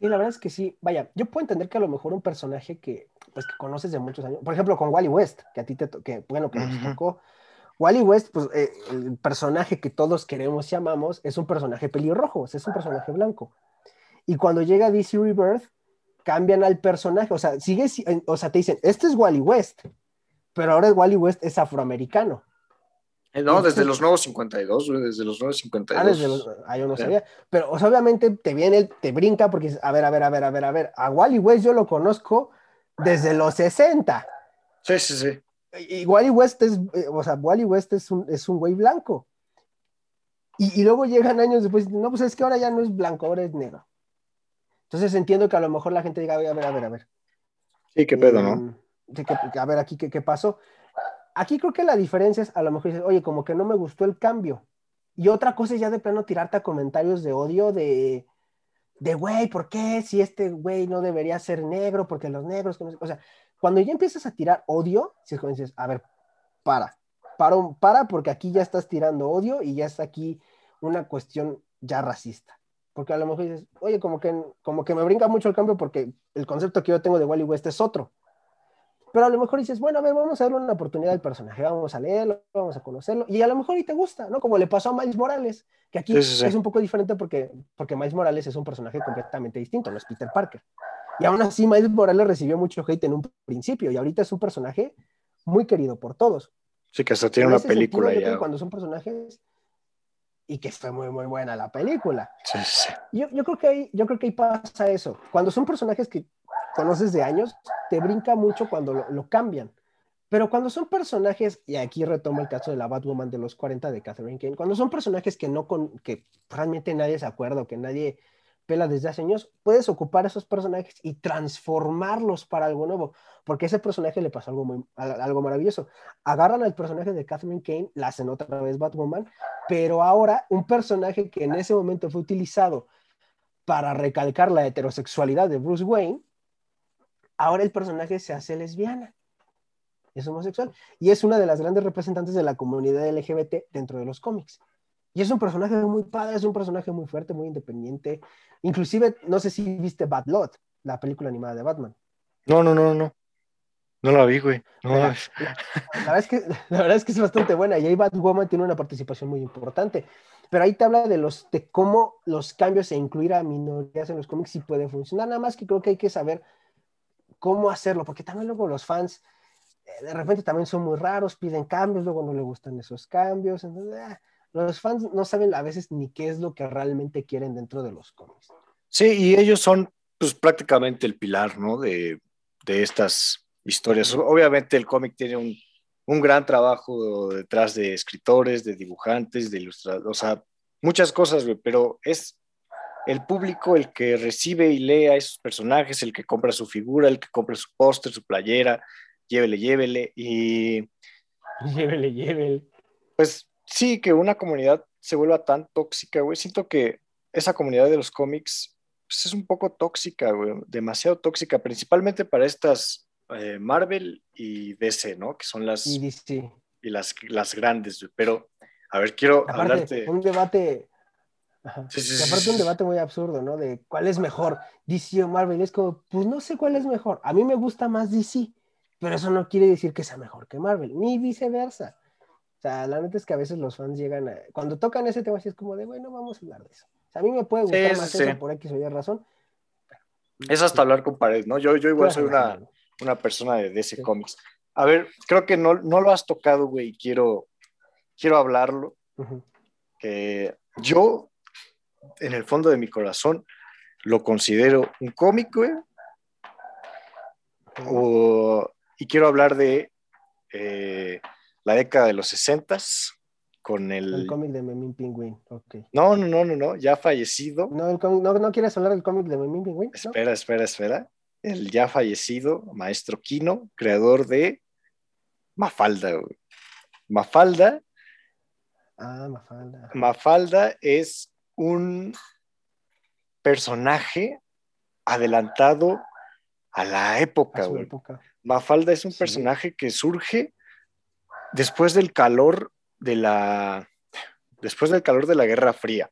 Sí, la verdad es que sí. Vaya, yo puedo entender que a lo mejor un personaje que, pues, que conoces de muchos años, por ejemplo, con Wally West, que a ti te que, bueno, que nos tocó. Wally West, pues eh, el personaje que todos queremos y amamos, es un personaje pelirrojo, es un personaje blanco. Y cuando llega DC Rebirth, cambian al personaje, o sea, sigue, o sea, te dicen, este es Wally West, pero ahora Wally West es afroamericano. Eh, no, desde los nuevos 52, desde los nuevos 52. Ah, desde los, ah, yo no sabía. Pero obviamente te viene, te brinca porque, a ver, a ver, a ver, a ver, a ver, a Wally West yo lo conozco desde los 60. Sí, sí, sí. Y, Wally West es, eh, o sea, Wally West es un, es un güey blanco. Y, y, luego llegan años después, no, pues es que ahora ya no es blanco, ahora es negro. Entonces entiendo que a lo mejor la gente diga, a ver, a ver, a ver. Sí, qué pedo, ¿no? Eh, a ver, aquí, ¿qué, qué pasó? aquí creo que la diferencia es, a lo mejor dices, oye, como que no me gustó el cambio. Y otra cosa es ya de plano tirarte a comentarios de odio de, de güey, ¿por qué? Si este güey no debería ser negro, porque los negros, o sea, cuando ya empiezas a tirar odio, si es como dices, a ver, para, para, para, porque aquí ya estás tirando odio y ya está aquí una cuestión ya racista. Porque a lo mejor dices, oye, como que, como que me brinca mucho el cambio porque el concepto que yo tengo de Wally West es otro. Pero a lo mejor dices, bueno, a ver, vamos a darle una oportunidad al personaje, vamos a leerlo, vamos a conocerlo, y a lo mejor y te gusta, ¿no? Como le pasó a Miles Morales, que aquí es un poco diferente porque, porque Miles Morales es un personaje completamente distinto, no es Peter Parker. Y aún así, Miles Morales recibió mucho hate en un principio, y ahorita es un personaje muy querido por todos. Sí, que hasta tiene una película ya. Cuando son personajes y que fue muy, muy buena la película. Sí, sí. Yo, yo, creo que ahí, yo creo que ahí pasa eso. Cuando son personajes que conoces de años, te brinca mucho cuando lo, cambian. Pero cuando son personajes, y aquí retomo el caso de la Batwoman de los 40 de Catherine Kane, cuando son personajes que no con, que realmente nadie se acuerda o que nadie pela desde hace años, puedes ocupar esos personajes y transformarlos para algo nuevo, porque a ese personaje le pasó algo, muy, algo maravilloso. Agarran al personaje de Catherine Kane, la hacen otra vez Batwoman, pero ahora un personaje que en ese momento fue utilizado para recalcar la heterosexualidad de Bruce Wayne, ahora el personaje se hace lesbiana. Es homosexual. Y es una de las grandes representantes de la comunidad LGBT dentro de los cómics. Y es un personaje muy padre, es un personaje muy fuerte, muy independiente. Inclusive, no sé si viste Bad Lot, la película animada de Batman. No, no, no, no. No la vi, güey. La, verdad es que, la verdad es que es bastante buena y ahí Batwoman tiene una participación muy importante. Pero ahí te habla de, los, de cómo los cambios e incluir a minorías en los cómics sí puede funcionar. Nada más que creo que hay que saber cómo hacerlo, porque también luego los fans eh, de repente también son muy raros, piden cambios, luego no le gustan esos cambios, entonces ah, los fans no saben a veces ni qué es lo que realmente quieren dentro de los cómics. Sí, y ellos son pues prácticamente el pilar, ¿no? De, de estas historias. Obviamente el cómic tiene un, un, gran trabajo detrás de escritores, de dibujantes, de ilustradores, o sea, muchas cosas, pero es el público el que recibe y lee a esos personajes, el que compra su figura, el que compra su póster, su playera, llévele, llévele. Y. Llévele, llévele. Pues sí, que una comunidad se vuelva tan tóxica, güey. Siento que esa comunidad de los cómics pues, es un poco tóxica, güey, demasiado tóxica, principalmente para estas eh, Marvel y DC, ¿no? Que son las, Y DC. y las, las grandes, güey. Pero, a ver, quiero Aparte, hablarte. un debate. Ajá. Sí, sí, aparte un debate muy absurdo, ¿no? De cuál es mejor, DC o Marvel. Es como, pues no sé cuál es mejor. A mí me gusta más DC, pero eso no quiere decir que sea mejor que Marvel, ni viceversa. O sea, la neta es que a veces los fans llegan a... Cuando tocan ese tema, así es como de, bueno, vamos a hablar de eso. O sea, a mí me puede gustar sí, más sí. eso por X o Y razón. Es hasta hablar con pared, ¿no? Yo, yo igual soy una, una persona de DC Sí. Comics. A ver, creo que no, no lo has tocado, güey, y quiero, quiero hablarlo. Que yo, en el fondo de mi corazón, lo considero un cómic, güey, o- y quiero hablar de eh, la década de los 60 con El el... cómic de Memín Pingüín, ok. No, no, no, no, no, ya fallecido. No, el cómic- no, ¿no quieres hablar del cómic de Memín Pingüín? ¿No? Espera, espera, espera. El ya fallecido maestro Kino, creador de Mafalda, güey. Mafalda Ah, Mafalda. Mafalda es un personaje adelantado a la época, su güey. época. Mafalda es un Sí. personaje que surge después del calor de la después del calor de la Guerra Fría,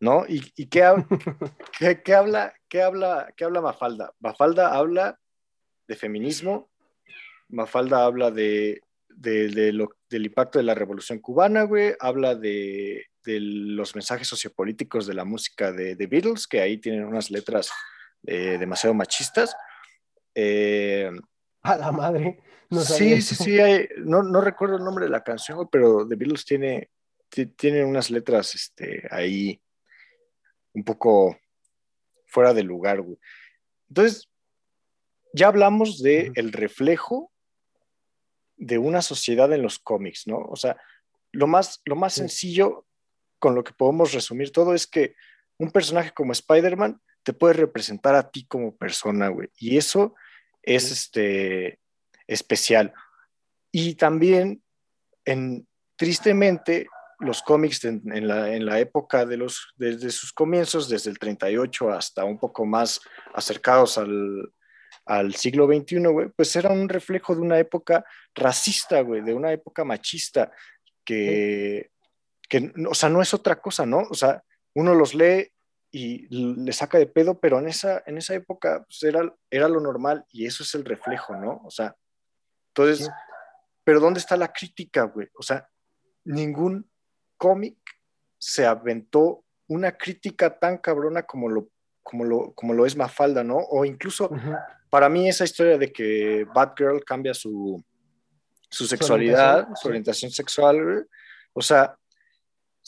¿no? ¿Y, y qué, hab- qué- qué habla, qué, habla, qué habla Mafalda? Mafalda habla de feminismo, Mafalda habla de, de- de lo- del impacto de la Revolución Cubana, güey, habla de, de los mensajes sociopolíticos de la música de The Beatles, que ahí tienen unas letras eh, demasiado machistas. Eh, A la madre. No sí, sí, sí, hay- no, no recuerdo el nombre de la canción, pero The Beatles tiene, ti- tiene unas letras este, ahí un poco fuera de lugar, güey. Entonces, ya hablamos de Ujú. el reflejo de una sociedad en los cómics, ¿no? O sea, lo más, lo más Sí. sencillo con lo que podemos resumir todo es que un personaje como Spider-Man te puede representar a ti como persona, güey. Y eso es este, especial. Y también, en, tristemente, los cómics en, en la, en la época de los, desde sus comienzos, desde el 38 hasta un poco más acercados al, al siglo XXI, güey, pues era un reflejo de una época racista, güey, de una época machista, que, que, o sea, no es otra cosa, ¿no? O sea, uno los lee y le saca de pedo, pero en esa, en esa época pues, era, era lo normal y eso es el reflejo, ¿no? O sea, entonces, Sí. pero ¿dónde está la crítica, güey? O sea, ningún cómic se aventó una crítica tan cabrona como lo, como lo, como lo es Mafalda, ¿no? O incluso para mí esa historia de que Batgirl cambia su, su sexualidad, orientación, su orientación sexual, güey, o sea,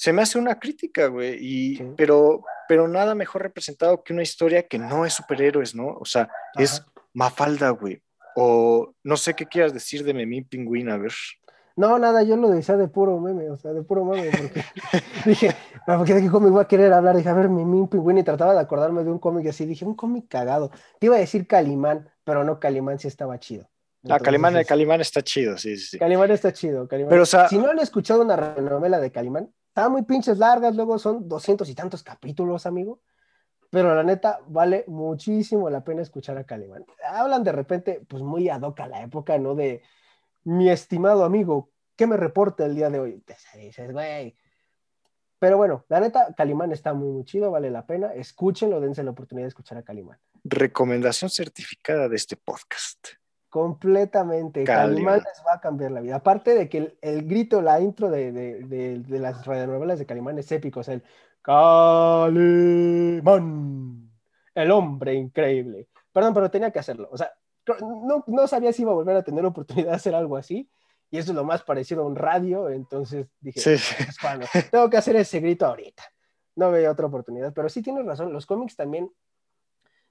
se me hace una crítica, güey, y, Sí. pero, pero nada mejor representado que una historia que no es superhéroes, ¿no? O sea, es Ajá. Mafalda, güey. O no sé qué quieras decir de Memín Pingüín, a ver. No, nada, yo lo decía de puro meme, o sea, de puro meme, porque dije, "Ah, porque de qué cómic voy a querer hablar, dije, a ver, Mimín Pingüín, y trataba de acordarme de un cómic así, dije, un cómic cagado. Te iba a decir Calimán, pero no, Calimán sí estaba chido. Ah, Calimán, Calimán está chido, sí, sí, sí. Calimán está chido, Calimán. Pero, o sea- si no han escuchado una novela de Calimán, estaban muy pinches largas, luego son doscientos y tantos capítulos, amigo. Pero la neta, vale muchísimo la pena escuchar a Calimán. Hablan de repente, pues muy ad hoc a la época, ¿no? De mi estimado amigo, ¿qué me reporta el día de hoy? Te dices, güey. Pero bueno, la neta, Calimán está muy, muy chido, vale la pena. Escúchenlo, dense la oportunidad de escuchar a Calimán. Recomendación certificada de este podcast. Completamente. Calimán. Les va a cambiar la vida. Aparte de que el, el grito, la intro de, de, de, de las radionovelas de Calimán es épico. O sea, el Calimán, el hombre increíble. Perdón, pero tenía que hacerlo. O sea, no, no sabía si iba a volver a tener oportunidad de hacer algo así. Y eso es lo más parecido a un radio. Entonces dije, Sí, sí. "Es cuando tengo que hacer ese grito ahorita. No veía otra oportunidad. Pero sí tienes razón. Los cómics también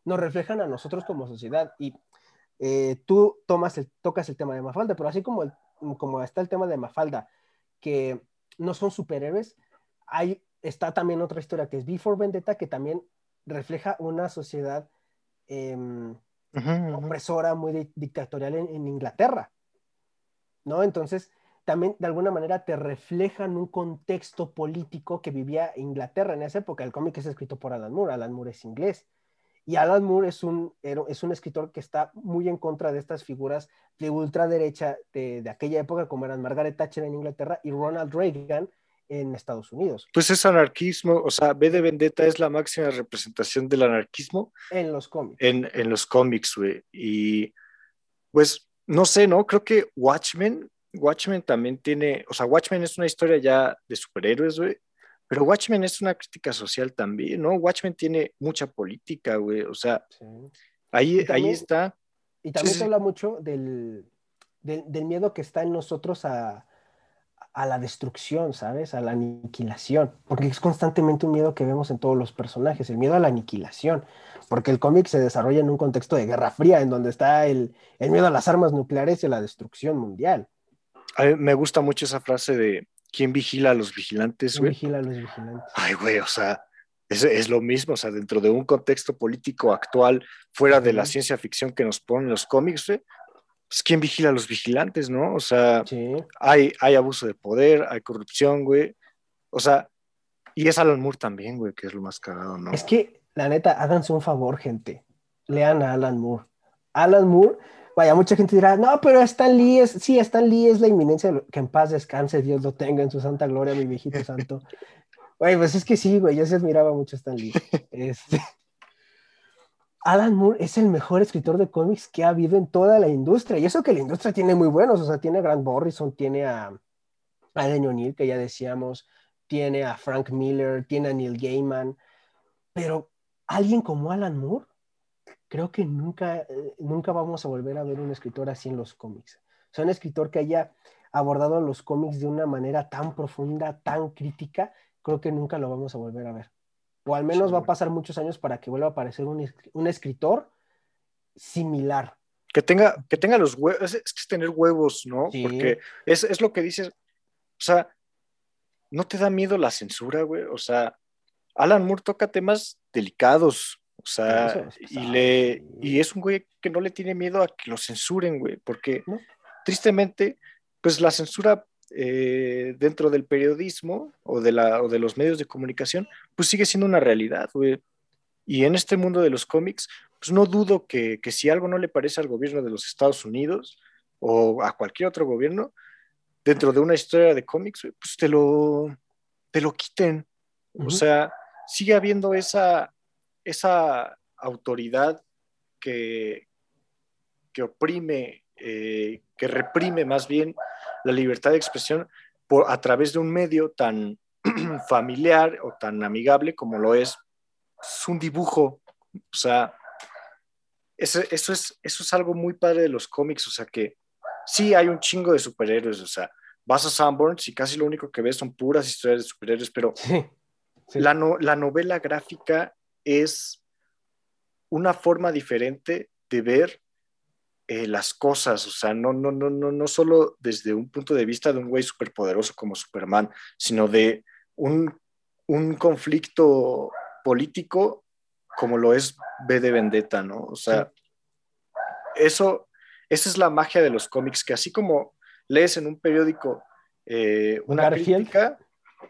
nos reflejan a nosotros como sociedad. Y eh, tú tomas el, tocas el tema de Mafalda, pero así como, el, como está el tema de Mafalda, que no son superhéroes, hay, está también otra historia que es Before Vendetta, que también refleja una sociedad eh, ujú. opresora, muy di- dictatorial en, en Inglaterra. ¿No? Entonces, también de alguna manera te reflejan un contexto político que vivía Inglaterra en esa época. El cómic es escrito por Alan Moore, Alan Moore es inglés. Y Alan Moore es un, es un escritor que está muy en contra de estas figuras de ultraderecha de, de aquella época, como eran Margaret Thatcher en Inglaterra y Ronald Reagan en Estados Unidos. Pues es anarquismo, o sea, B de Vendetta es la máxima representación del anarquismo. En los cómics. En, en los cómics, güey. Y pues, no sé, ¿no? Creo que Watchmen, Watchmen también tiene, o sea, Watchmen es una historia ya de superhéroes, güey, pero Watchmen es una crítica social también, ¿no? Watchmen tiene mucha política, güey. O sea, ahí, ahí está. Y también se habla mucho del, del, miedo que está en nosotros a, a, la destrucción, ¿sabes? A la aniquilación. Porque es constantemente un miedo que vemos en todos los personajes, el miedo a la aniquilación. Porque el cómic se desarrolla en un contexto de Guerra Fría, en donde está el, el miedo a las armas nucleares y a la destrucción mundial. A mí me gusta mucho esa frase de ¿Quién vigila a los vigilantes, güey? vigila a los vigilantes? Ay, güey, o sea, es, es, lo mismo, o sea, dentro de un contexto político actual, fuera de la ciencia ficción que nos ponen los cómics, güey, pues ¿quién vigila a los vigilantes, no? O sea, hay, hay abuso de poder, hay corrupción, güey. O sea, y es Alan Moore también, güey, que es lo más cagado, ¿no? Es que, la neta, háganse un favor, gente. Lean a Alan Moore. Alan Moore Vaya, mucha gente dirá, no, pero Stan Lee es, sí, Stan Lee es la inminencia, que en paz descanse, Dios lo tenga en su santa gloria, mi viejito santo. Güey, pues es que sí, güey, yo se admiraba mucho a Stan Lee. Este, Alan Moore es el mejor escritor de cómics que ha habido en toda la industria. Y eso que la industria tiene muy buenos, o sea, tiene a Grant Morrison, tiene a, O'Neill, que ya decíamos, tiene a Frank Miller, tiene a Neil Gaiman, pero alguien como Alan Moore creo que nunca, eh, nunca vamos a volver a ver un escritor así en los cómics. O sea, un escritor que haya abordado los cómics de una manera tan profunda, tan crítica, creo que nunca lo vamos a volver a ver. O al menos va a pasar muchos años para que vuelva a aparecer un, un escritor similar. Que tenga, que tenga los huevos, es, que es tener huevos, ¿no? Porque es, es lo que dices, o sea, no te da miedo la censura, güey. O sea, Alan Moore toca temas delicados, o sea, y, le, y es un güey que no le tiene miedo a que lo censuren, güey, porque tristemente, pues la censura eh, dentro del periodismo o de, la, o de los medios de comunicación, pues sigue siendo una realidad, güey. Y en este mundo de los cómics, pues no dudo que, que, si algo no le parece al gobierno de los Estados Unidos o a cualquier otro gobierno, dentro de una historia de cómics, pues te lo, te lo quiten. O sea, sigue habiendo esa, esa autoridad que, que oprime, eh, que reprime más bien la libertad de expresión por, a través de un medio tan familiar o tan amigable como lo es, un dibujo. O sea, eso, eso, es, eso es algo muy padre de los cómics, o sea que sí hay un chingo de superhéroes, o sea, vas a Sanborns y casi lo único que ves son puras historias de superhéroes, pero La, la novela gráfica es una forma diferente de ver eh, las cosas, o sea, no, no, no, no, no solo desde un punto de vista de un güey superpoderoso como Superman, sino de un, un conflicto político como lo es B de Vendetta, ¿no? O sea, eso, esa es la magia de los cómics, que así como lees en un periódico eh, una crítica,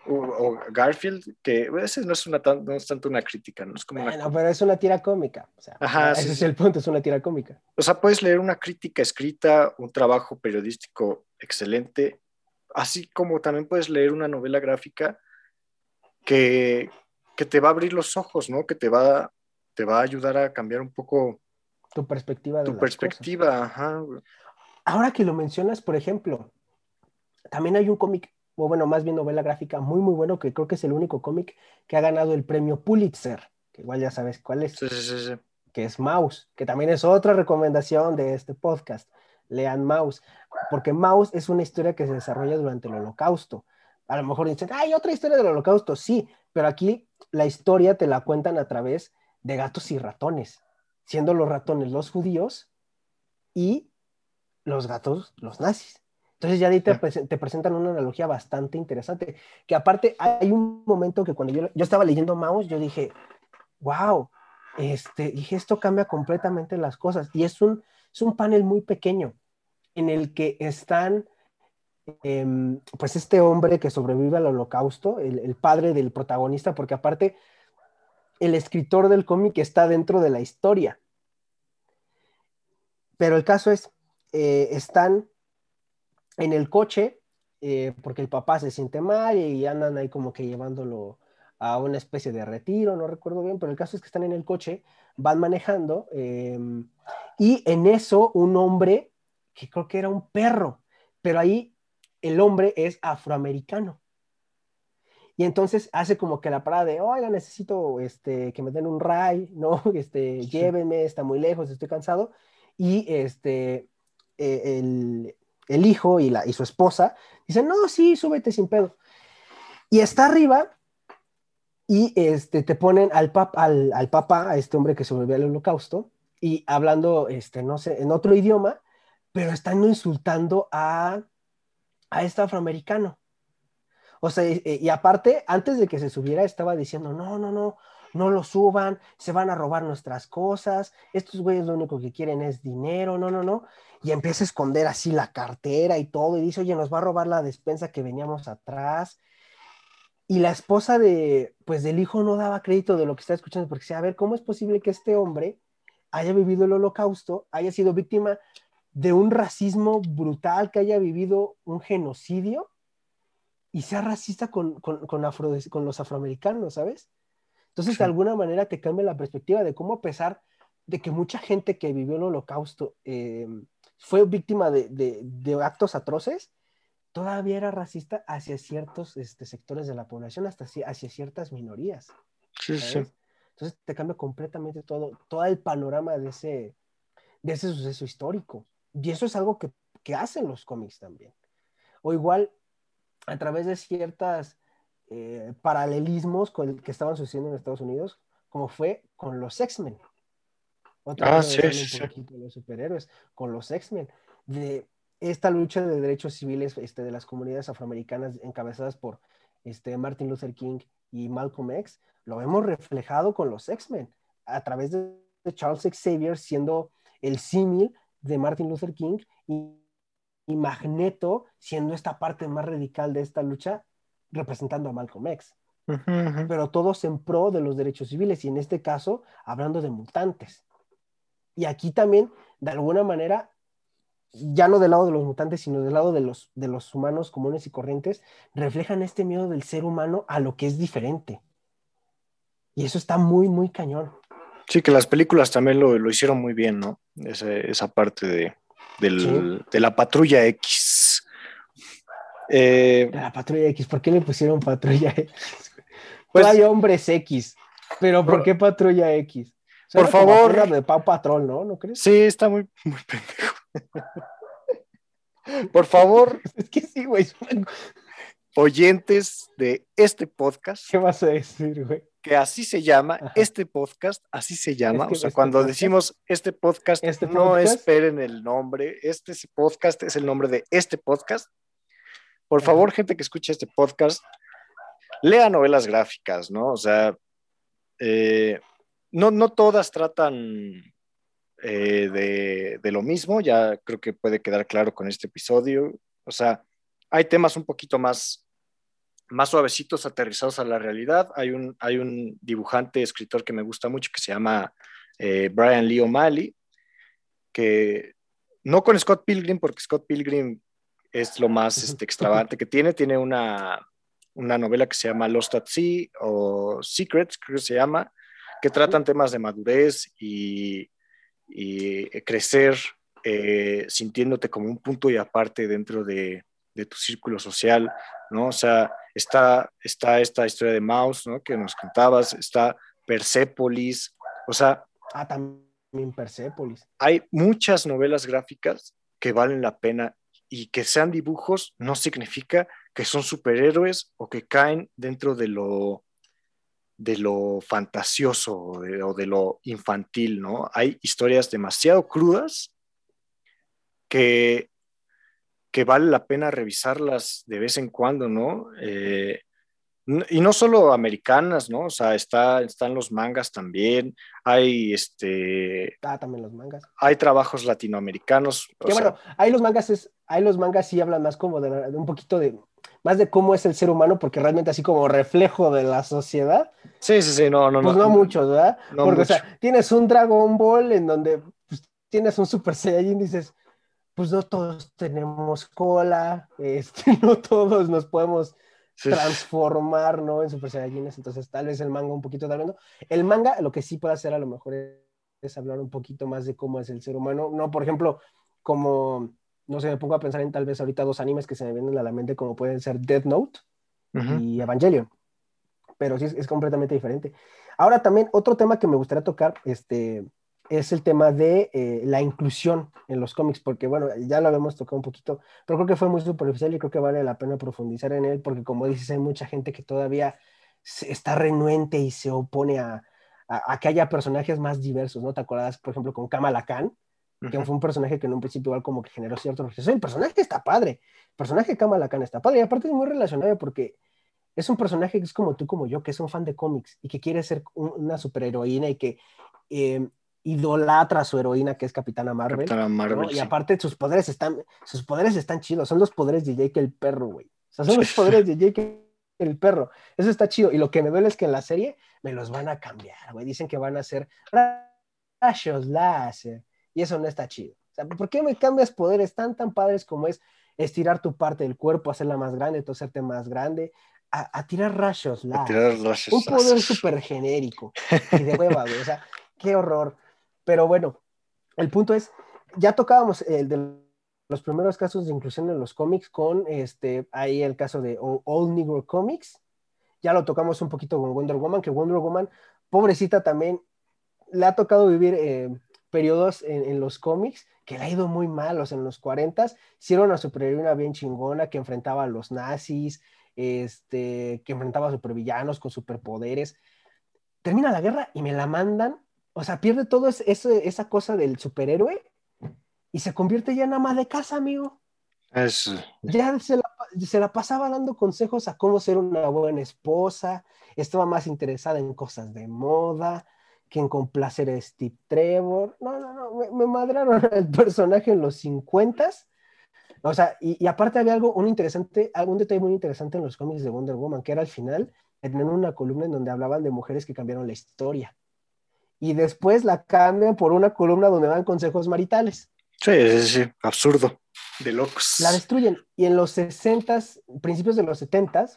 o, Garfield, que ese no es, una, no es tanto una crítica, no es como bueno, pero es una tira cómica. O sea, ese es el punto, es una tira cómica. O sea, puedes leer una crítica escrita, un trabajo periodístico excelente, así como también puedes leer una novela gráfica que, que te va a abrir los ojos, ¿no? Que te va, te va a ayudar a cambiar un poco tu perspectiva. De tu perspectiva, ajá. Ahora que lo mencionas, por ejemplo, también hay un cómic o bueno, más bien novela gráfica muy, muy bueno, que creo que es el único cómic que ha ganado el premio Pulitzer, que igual ya sabes cuál es. Sí, sí, sí. Que es Mouse, que también es otra recomendación de este podcast. Lean Mouse, porque Mouse es una historia que se desarrolla durante el holocausto. A lo mejor dicen, hay otra historia del holocausto, sí, pero aquí la historia te la cuentan a través de gatos y ratones, siendo los ratones los judíos y los gatos los nazis. Entonces ya ahí te, presentan una analogía bastante interesante, que aparte hay un momento que cuando yo, yo estaba leyendo Mouse, yo dije, wow, este, dije, esto cambia completamente las cosas. Y es un, es un panel muy pequeño en el que están em, pues este hombre que sobrevive al holocausto, el, padre del protagonista, porque aparte el escritor del cómic está dentro de la historia. Pero el caso es, eh, están en el coche eh, porque el papá se siente mal y andan ahí como que llevándolo a una especie de retiro, no recuerdo bien, pero el caso es que están en el coche, van manejando em, y en eso un hombre, que creo que era un perro, pero ahí el hombre es afroamericano. Y entonces hace como que la parada de, oiga, necesito este, que me den un ray, ¿no? Este, llévenme, está muy lejos, estoy cansado. Y este, e, el, el, hijo y, la, y su esposa dicen, no, sí, súbete sin pedo. Y está arriba y este, te ponen al, pap, al, al papá, a este hombre que sobrevivió al holocausto, y hablando, este, no sé, en otro idioma, pero están insultando a, a este afroamericano. O sea, y, aparte, antes de que se subiera, estaba diciendo, no, no, no, no lo suban, se van a robar nuestras cosas, estos güeyes lo único que quieren es dinero, no, no, no. Y empieza a esconder así la cartera y todo, y dice, oye, nos va a robar la despensa que veníamos atrás, y la esposa de, pues, del hijo no daba crédito de lo que estaba escuchando, porque decía, a ver, ¿cómo es posible que este hombre haya vivido el holocausto, haya sido víctima de un racismo brutal, que haya vivido un genocidio y sea racista con, con, con, los afroamericanos, ¿sabes? Entonces, de alguna manera te cambia la perspectiva de cómo a pesar de que mucha gente que vivió el holocausto eh, fue víctima de, de actos atroces, todavía era racista hacia ciertos este, sectores de la población, hasta hacia ciertas minorías. Sí, sí. Entonces te cambia completamente todo, todo el panorama de ese, de ese suceso histórico. Y eso es algo que, que hacen los cómics también. O igual, a través de ciertas eh, paralelismos con el que estaban sucediendo en Estados Unidos, como fue con los X-Men. Ah, sí, sí, Los superhéroes, con los X-Men. De, esta lucha de derechos civiles este, de las comunidades afroamericanas encabezadas por este, Martin Luther King y Malcolm X, lo vemos reflejado con los X-Men, a través de Charles Xavier siendo el símil de Martin Luther King y, Magneto siendo esta parte más radical de esta lucha, representando a Malcolm X. Pero todos en pro de los derechos civiles y en este caso hablando de mutantes. Y aquí también, de alguna manera, ya no del lado de los mutantes, sino del lado de los, de los humanos comunes y corrientes, reflejan este miedo del ser humano a lo que es diferente. Y eso está muy, muy cañón. Sí, que las películas también lo, hicieron muy bien, ¿no? Esa, parte de, de la patrulla X. Eh, de la patrulla X, ¿por qué le pusieron patrulla X? Pues, hay hombres X, pero ¿por qué patrulla X? Por favor. De Pau Patrol, ¿no? ¿No crees? Sí, está muy, muy pendejo. Por favor. Es que sí, güey. Oyentes de este podcast. ¿Qué vas a decir, güey? Que así se llama, este podcast, así se llama. o sea, este cuando decimos este podcast, ¿Este no esperen el nombre. Este podcast es el nombre de este podcast. Por favor, gente que escuche este podcast, lea novelas gráficas, ¿no? O sea, eh, no, no todas tratan eh, de, lo mismo, ya creo que puede quedar claro con este episodio. O sea, hay temas un poquito más, más suavecitos, aterrizados a la realidad. Hay un, hay un dibujante, escritor que me gusta mucho que se llama eh, Brian Lee O'Malley, que no con Scott Pilgrim, porque Scott Pilgrim es lo más este, extravagante que tiene. Tiene una, una novela que se llama Lost at Sea o Secrets, creo que se llama, que tratan temas de madurez y y eh, crecer eh, sintiéndote como un punto y aparte dentro de, tu círculo social, ¿no? O sea, está, está esta historia de Mouse, ¿no? Que nos contabas, está Persepolis, o sea... Ah, también Persepolis. Hay muchas novelas gráficas que valen la pena y que sean dibujos no significa que son superhéroes o que caen dentro de lo de lo fantasioso o de, lo infantil, ¿no? Hay historias demasiado crudas que, que vale la pena revisarlas de vez en cuando, ¿no? Eh, Y no solo americanas, ¿no? O sea, está, están los mangas también, hay este... Ah, también los mangas. Hay trabajos latinoamericanos. Que bueno, hay los mangas, es, hay los mangas sí hablan más como de, un poquito de, más de cómo es el ser humano, porque realmente así como reflejo de la sociedad. Sí, sí, sí, no, no, pues no. no muchos, ¿verdad? porque, o sea, tienes un Dragon Ball en donde pues, tienes un Super Saiyajin y dices, pues no todos tenemos cola, este, no todos nos podemos transformar, ¿no? En Super Saiyajines, entonces tal vez el manga un poquito hablando. El manga lo que sí puede hacer a lo mejor es hablar un poquito más de cómo es el ser humano, no, por ejemplo, como, no sé, me pongo a pensar en tal vez ahorita dos animes que se me vienen a la mente como pueden ser Death Note y Evangelion, pero sí es, es completamente diferente. Ahora también otro tema que me gustaría tocar, este, es el tema de eh, la inclusión en los cómics, porque bueno, ya lo habíamos tocado un poquito, pero creo que fue muy superficial y creo que vale la pena profundizar en él, porque como dices, hay mucha gente que todavía está renuente y se opone a, a, que haya personajes más diversos, ¿no? ¿Te acuerdas, por ejemplo, con Kamala Khan? Que fue un personaje que en un principio igual como que generó cierto rechazo. El personaje está padre, el personaje de Kamala Khan está padre, y aparte es muy relacionado porque es un personaje que es como tú, como yo, que es un fan de cómics y que quiere ser una superheroína y que eh, idolatra a su heroína que es Capitana Marvel. Y aparte sus poderes están, sus poderes están chidos, son los poderes de Jake el perro, güey. O sea, son los poderes de Jake el perro. Eso está chido. Y lo que me duele es que en la serie me los van a cambiar, güey. Dicen que van a ser rayos láser. Y eso no está chido. O sea, ¿por qué me cambias poderes tan, tan padres como es estirar tu parte del cuerpo, hacerla más grande, hacerte más grande, a, tirar rayos láser? Un poder súper genérico y de hueva, güey. O sea, qué horror. Pero bueno, el punto es, ya tocábamos el de los primeros casos de inclusión en los cómics con este, ahí el caso de Old Negro Comics. Ya lo tocamos un poquito con Wonder Woman, que Wonder Woman, pobrecita también, le ha tocado vivir eh, periodos en, los cómics que le ha ido muy mal, o sea, en los 40 hicieron una superheroína bien chingona que enfrentaba a los nazis, este, que enfrentaba a supervillanos con superpoderes. Termina la guerra y me la mandan o sea, pierde todo esa cosa del superhéroe y se convierte ya en ama de casa, amigo. Eso. Ya se la, pasaba dando consejos a cómo ser una buena esposa, estaba más interesada en cosas de moda que en complacer a Steve Trevor. No, no, no, me, madraron el personaje en los 50 o sea, y, aparte había algo, un interesante, algún detalle muy interesante en los cómics de Wonder Woman, que era al final, tenían una columna en donde hablaban de mujeres que cambiaron la historia y después la cambian por una columna donde dan consejos maritales. Sí, sí, sí, absurdo, de locos. La destruyen. Y en los 60, principios de los 70,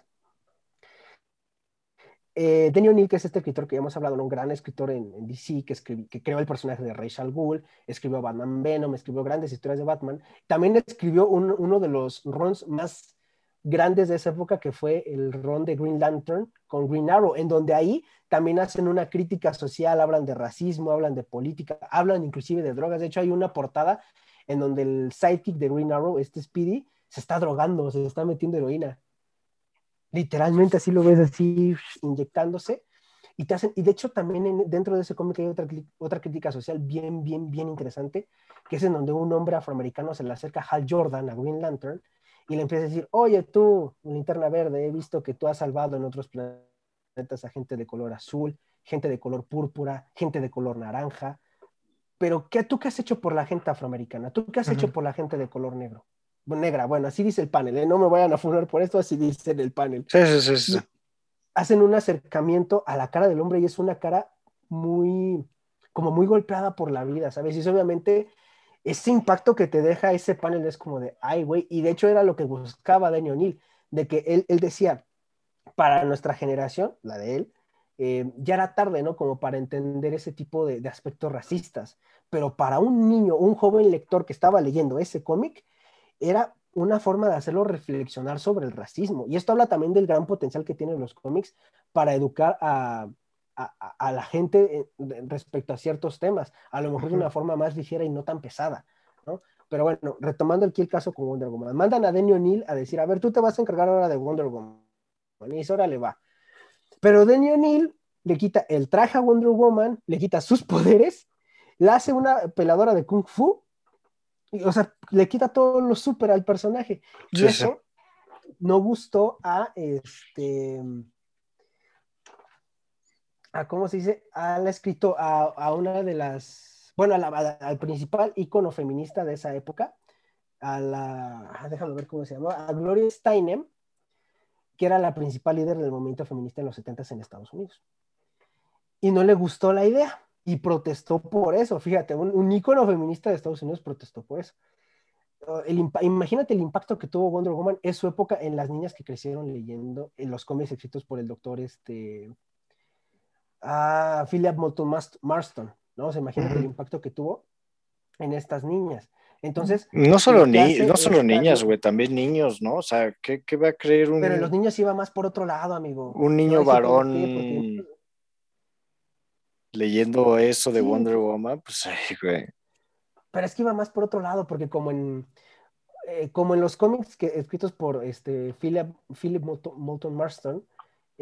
eh, Daniel O'Neill, que es este escritor que ya hemos hablado, un gran escritor en, DC, que, que creó el personaje de Rachel Gould, escribió Batman Venom, escribió grandes historias de Batman, también escribió uno de los runs más grandes de esa época, que fue el ron de Green Lantern con Green Arrow, en donde ahí también hacen una crítica social, hablan de racismo, hablan de política, hablan inclusive de drogas. De hecho, hay una portada en donde el sidekick de Green Arrow, este Speedy, se está drogando, se está metiendo heroína. Literalmente así lo ves así inyectándose. Y, te hacen, y de hecho también dentro de ese cómic hay otra, otra crítica social bien, bien, bien interesante, que es en donde un hombre afroamericano se le acerca a Hal Jordan, a Green Lantern, y le empieza a decir, oye tú, linterna verde, he visto que tú has salvado en otros planetas a gente de color azul, gente de color púrpura, gente de color naranja, pero ¿qué, ¿tú qué has hecho por la gente afroamericana? ¿Tú qué has hecho por la gente de color negro? Negra, bueno, así dice el panel, ¿eh? no me vayan a funar por esto, así dice el panel. Sí, sí, sí, Hacen un acercamiento a la cara del hombre y es una cara muy, como muy golpeada por la vida, ¿sabes? Y es obviamente ese impacto que te deja ese panel es como de, ay, güey, y de hecho era lo que buscaba Daniel O'Neill, de que él, él, decía, para nuestra generación, la de él, eh, ya era tarde, ¿no? Como para entender ese tipo de, de, aspectos racistas, pero para un niño, un joven lector que estaba leyendo ese cómic, era una forma de hacerlo reflexionar sobre el racismo. Y esto habla también del gran potencial que tienen los cómics para educar a, a, la gente respecto a ciertos temas, a lo mejor de una forma más ligera y no tan pesada, ¿no? Pero bueno, retomando aquí el caso con Wonder Woman, mandan a Denny O'Neill a decir, a ver, tú te vas a encargar ahora de Wonder Woman. Y dice, le va. Pero Denny O'Neill le quita el traje a Wonder Woman, le quita sus poderes, le hace una peladora de Kung Fu, o sea, le quita todo lo súper al personaje. Y eso no gustó a este a ¿cómo se dice? Ha escrito a, a una de las, bueno, al principal ícono feminista de esa época, a la, ah, déjame ver cómo se llama, a Gloria Steinem, que era la principal líder del movimiento feminista en los 70 en Estados Unidos. Y no le gustó la idea y protestó por eso. Fíjate, un, un ícono feminista de Estados Unidos protestó por eso. Oh, el, imagínate el impacto que tuvo Wonder Woman en su época en las niñas que crecieron leyendo en los cómics escritos por el doctor este, ah, Philip Moulton Marston, ¿no? O sea, imagínate el impacto que tuvo en estas niñas. Entonces. No solo, ni, no solo niñas, güey, también niños, ¿no? O sea, ¿qué, ¿qué, va a creer un. Pero los niños iba más por otro lado, amigo. Un niño varón leyendo eso de Wonder Woman, pues, ay, güey. Pero es que iba más por otro lado, porque como en. Eh, como en los cómics que, escritos por este Philip, Philip Moulton Marston,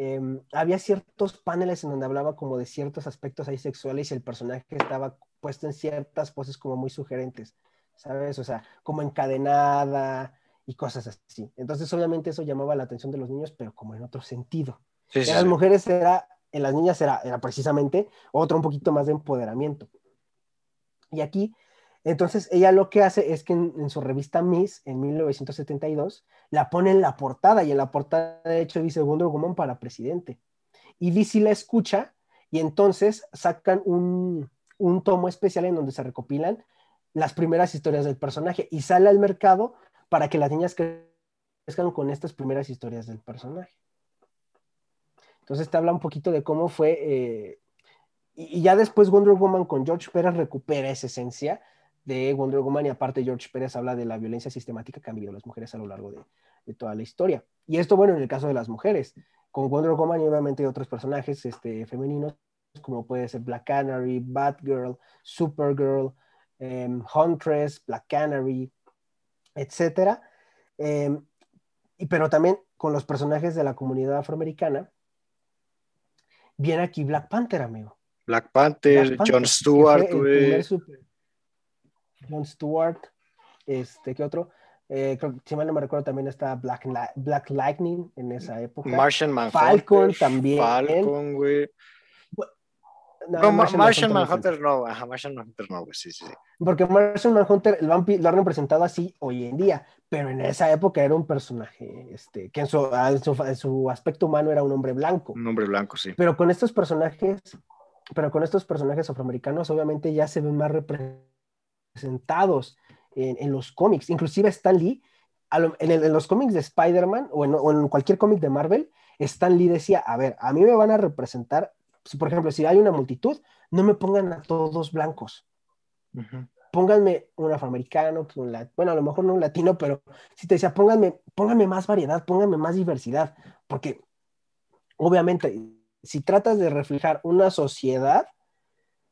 Em, había ciertos paneles en donde hablaba como de ciertos aspectos ahí sexuales y el personaje estaba puesto en ciertas poses como muy sugerentes, ¿sabes? O sea, como encadenada y cosas así. Entonces, obviamente eso llamaba la atención de los niños, pero como en otro sentido. en las mujeres era, en las niñas era, era precisamente otro un poquito más de empoderamiento. Y aquí entonces, ella lo que hace es que en, su revista Miss, en 1972, la pone en la portada y en la portada, de hecho, dice Wonder Woman para presidente. Y DC la escucha y entonces sacan un, un tomo especial en donde se recopilan las primeras historias del personaje y sale al mercado para que las niñas crezcan con estas primeras historias del personaje. Entonces te habla un poquito de cómo fue, eh, y, ya después Wonder Woman con George Pérez recupera esa esencia de Wonder Woman y aparte George Pérez habla de la violencia sistemática que han vivido las mujeres a lo largo de, toda la historia. Y esto, bueno, en el caso de las mujeres, con Wonder Woman y obviamente otros personajes este, femeninos, como puede ser Black Canary, Batgirl, Supergirl, em, Huntress, Black Canary, etc. Em, y, pero también con los personajes de la comunidad afroamericana, viene aquí Black Panther, amigo. Black Panther, John Stewart, John Stewart, este, ¿qué otro? Eh, si mal no me recuerdo, también está Black, Black Lightning en esa época. Martian Manhunter. Falcon también. Falcon, güey. No, Martian, Manhunter, no, ajá, Martian Manhunter no, güey, sí, sí, sí. Porque Martian Manhunter lo han, lo han, representado así hoy en día, pero en esa época era un personaje, este, que en su, en su, en su aspecto humano era un hombre blanco. Un hombre blanco, sí. Pero con estos personajes, pero con estos personajes afroamericanos, obviamente ya se ven más representados presentados en, los cómics. Inclusive Stan Lee, en, los cómics de Spider-Man o, en, cualquier cómic de Marvel, Stan Lee decía, a ver, a mí me van a representar, por ejemplo, si hay una multitud, no me pongan a todos blancos. Pónganme un afroamericano, bueno, a lo mejor no un latino, pero si te decía, pónganme, pónganme más variedad, pónganme más diversidad, porque obviamente, si tratas de reflejar una sociedad,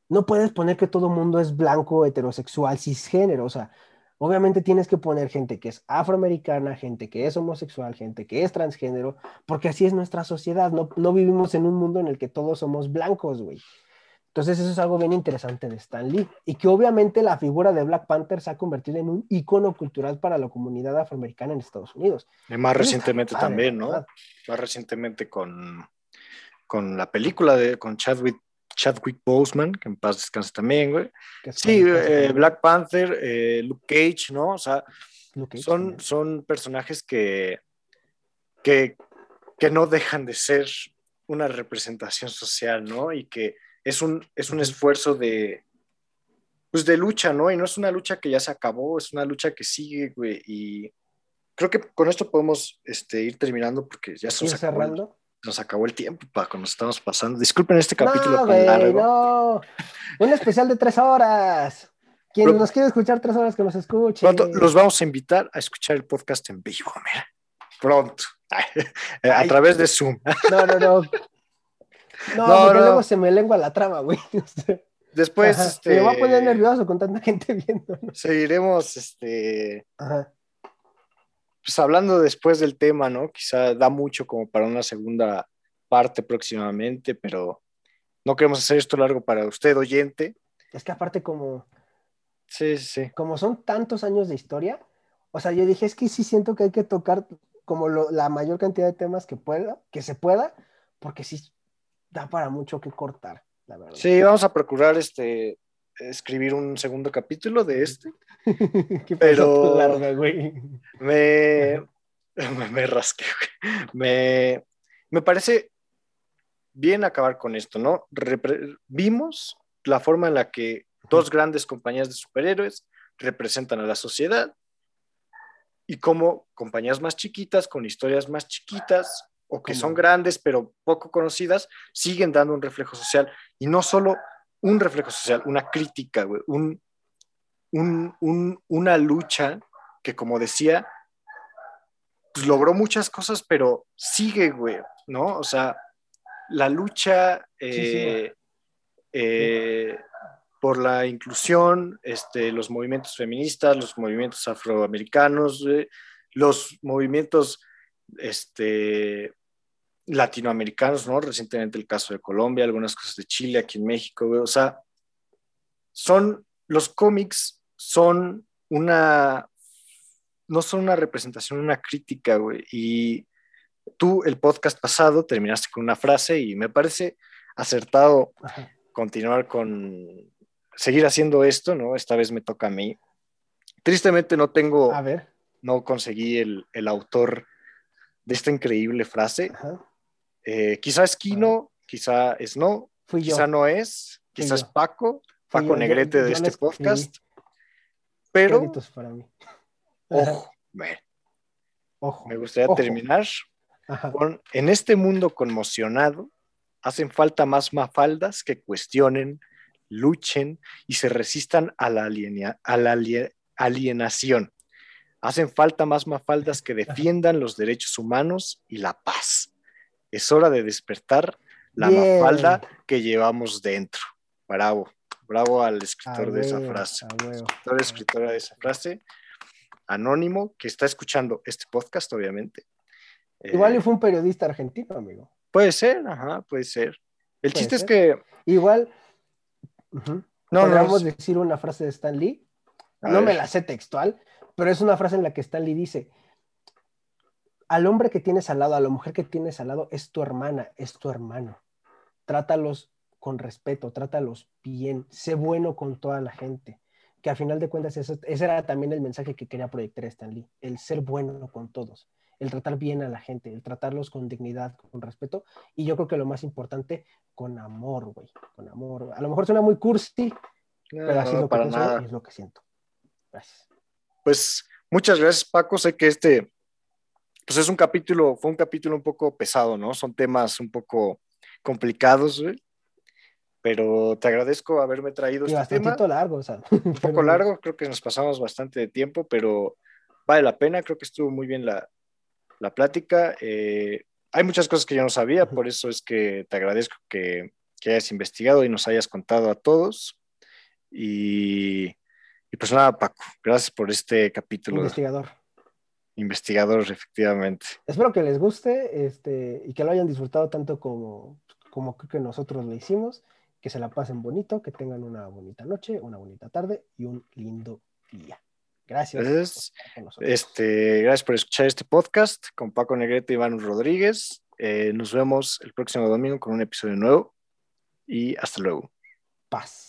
no puedes poner que todo mundo es blanco, heterosexual, cisgénero, o sea, obviamente tienes que poner gente que es afroamericana, gente que es homosexual, gente que es transgénero, porque así es nuestra sociedad, no, no vivimos en un mundo en el que todos somos blancos, güey. Entonces eso es algo bien interesante de Stan Lee y que obviamente la figura de Black Panther se ha convertido en un icono cultural para la comunidad afroamericana en Estados Unidos. Y más recientemente también, ¿no? Más recientemente con, con la película de con Chadwick Chadwick Boseman, que en paz descanse también, güey. Sí, eh, Black Panther, eh, Luke Cage, ¿no? O sea, son, son personajes que, que, que, no dejan de ser una representación social, ¿no? Y que es un, es un esfuerzo de, pues de lucha, ¿no? Y no es una lucha que ya se acabó, es una lucha que sigue, güey. Y creo que con esto podemos este, ir terminando porque ya se cerrando? Nos acabó el tiempo, Paco, nos estamos pasando. Disculpen este capítulo no, largo. No, un especial de tres horas. Quien nos quiere escuchar tres horas, que nos escuche. Pronto los vamos a invitar a escuchar el podcast en vivo, mira. Pronto. a través de Zoom. No, no, no. No, no porque luego se me lengua la trama, güey. Después, este. Me va a poner nervioso con tanta gente viendo. Seguiremos, este. Ajá pues hablando después del tema, ¿no? Quizá da mucho como para una segunda parte próximamente, pero no queremos hacer esto largo para usted, oyente. Es que aparte como... Sí, sí. Como son tantos años de historia, o sea, yo dije, es que sí siento que hay que tocar como la mayor cantidad de temas que pueda, que se pueda, porque sí, da para mucho que cortar, la verdad. Sí, vamos a procurar este escribir un segundo capítulo de este. ¿Qué pero- larga, güey? Me, me, me rasqué, güey. Me, me parece bien acabar con esto, ¿no? Repre- vimos la forma en la que dos grandes compañías de superhéroes representan a la sociedad y cómo compañías más chiquitas, con historias más chiquitas o que son grandes pero poco conocidas, siguen dando un reflejo social. Y no solo un reflejo social, una crítica, güey, un, un- un- una lucha que, como decía, pues logró muchas cosas, pero sigue, güey, ¿no? O sea, la lucha Sí, sí, eh, eh, por la inclusión, este, los movimientos feministas, los movimientos afroamericanos, güey, los movimientos este, latinoamericanos, ¿no? Recientemente el caso de Colombia, algunas cosas de Chile, aquí en México, güey, o sea, son, los cómics son una, no son una representación, una crítica, güey, y tú el podcast pasado terminaste con una frase y me parece acertado Ajá. continuar con, seguir haciendo esto, ¿no? Esta vez me toca a mí. Tristemente no tengo, A ver. no conseguí el, el autor de esta increíble frase. Ajá. Eh, quizá es Kino, quizá es no, Fui yo. quizá no es, quizá es. Paco, Paco yo, Negrete yo de este podcast. Pero, para mí. Ojo, me, Ojo. me gustaría Ojo. terminar Ajá. con, en este mundo conmocionado, hacen falta más mafaldas que cuestionen, luchen y se resistan a la, a la alie- alienación. Hacen falta más mafaldas que defiendan los derechos humanos y la paz. Es hora de despertar la Bien. mafalda que llevamos dentro. Bravo, bravo al A escritor de esa frase. Escritor, escritora de esa frase. Anónimo, que está escuchando este podcast, obviamente. Igual Eh, fue un periodista argentino, amigo. Puede ser, ajá, puede ser. El Puede chiste es que. Igual. ujú, No, no, Podríamos no. decir una frase de Stan Lee. No me la sé textual, pero es una frase en la que Stan Lee dice: Al hombre que tienes al lado, a la mujer que tienes al lado, es tu hermana, es tu hermano. Trátalos con respeto, trátalos bien, sé bueno con toda la gente. Que a final de cuentas, eso- ese era también el mensaje que quería proyectar Stan Lee: el ser bueno con todos, el tratar bien a la gente, el tratarlos con dignidad, con respeto. Y yo creo que lo más importante, con amor, güey, con amor. A lo mejor suena muy cursi, No, pero así es no, lo que para yo nada. y es lo que siento. Gracias. Pues muchas gracias, Paco. Sé que este, pues es un capítulo, fue un capítulo un poco pesado, ¿no? Son temas un poco complicados, güey. Pero te agradezco haberme traído Y este tema. bastante largo, o sea. Un poco largo, creo que nos pasamos bastante de tiempo, pero vale la pena. Creo que estuvo muy bien la, la plática. Eh, hay muchas cosas que yo no sabía, por eso es que te agradezco que, que hayas investigado y nos hayas contado a todos. Y, y pues nada, Paco, gracias por este capítulo Investigador. Investigador, efectivamente. Espero que les guste este, y que lo hayan disfrutado tanto como, como creo que nosotros lo hicimos. Que se la pasen bonito, que tengan una bonita noche, una bonita tarde y un lindo día. Gracias. Gracias. nosotros. Este, gracias por escuchar este podcast con Paco Negrete y Iván Rodríguez. Eh, nos vemos el próximo domingo con un episodio nuevo y hasta luego. Paz.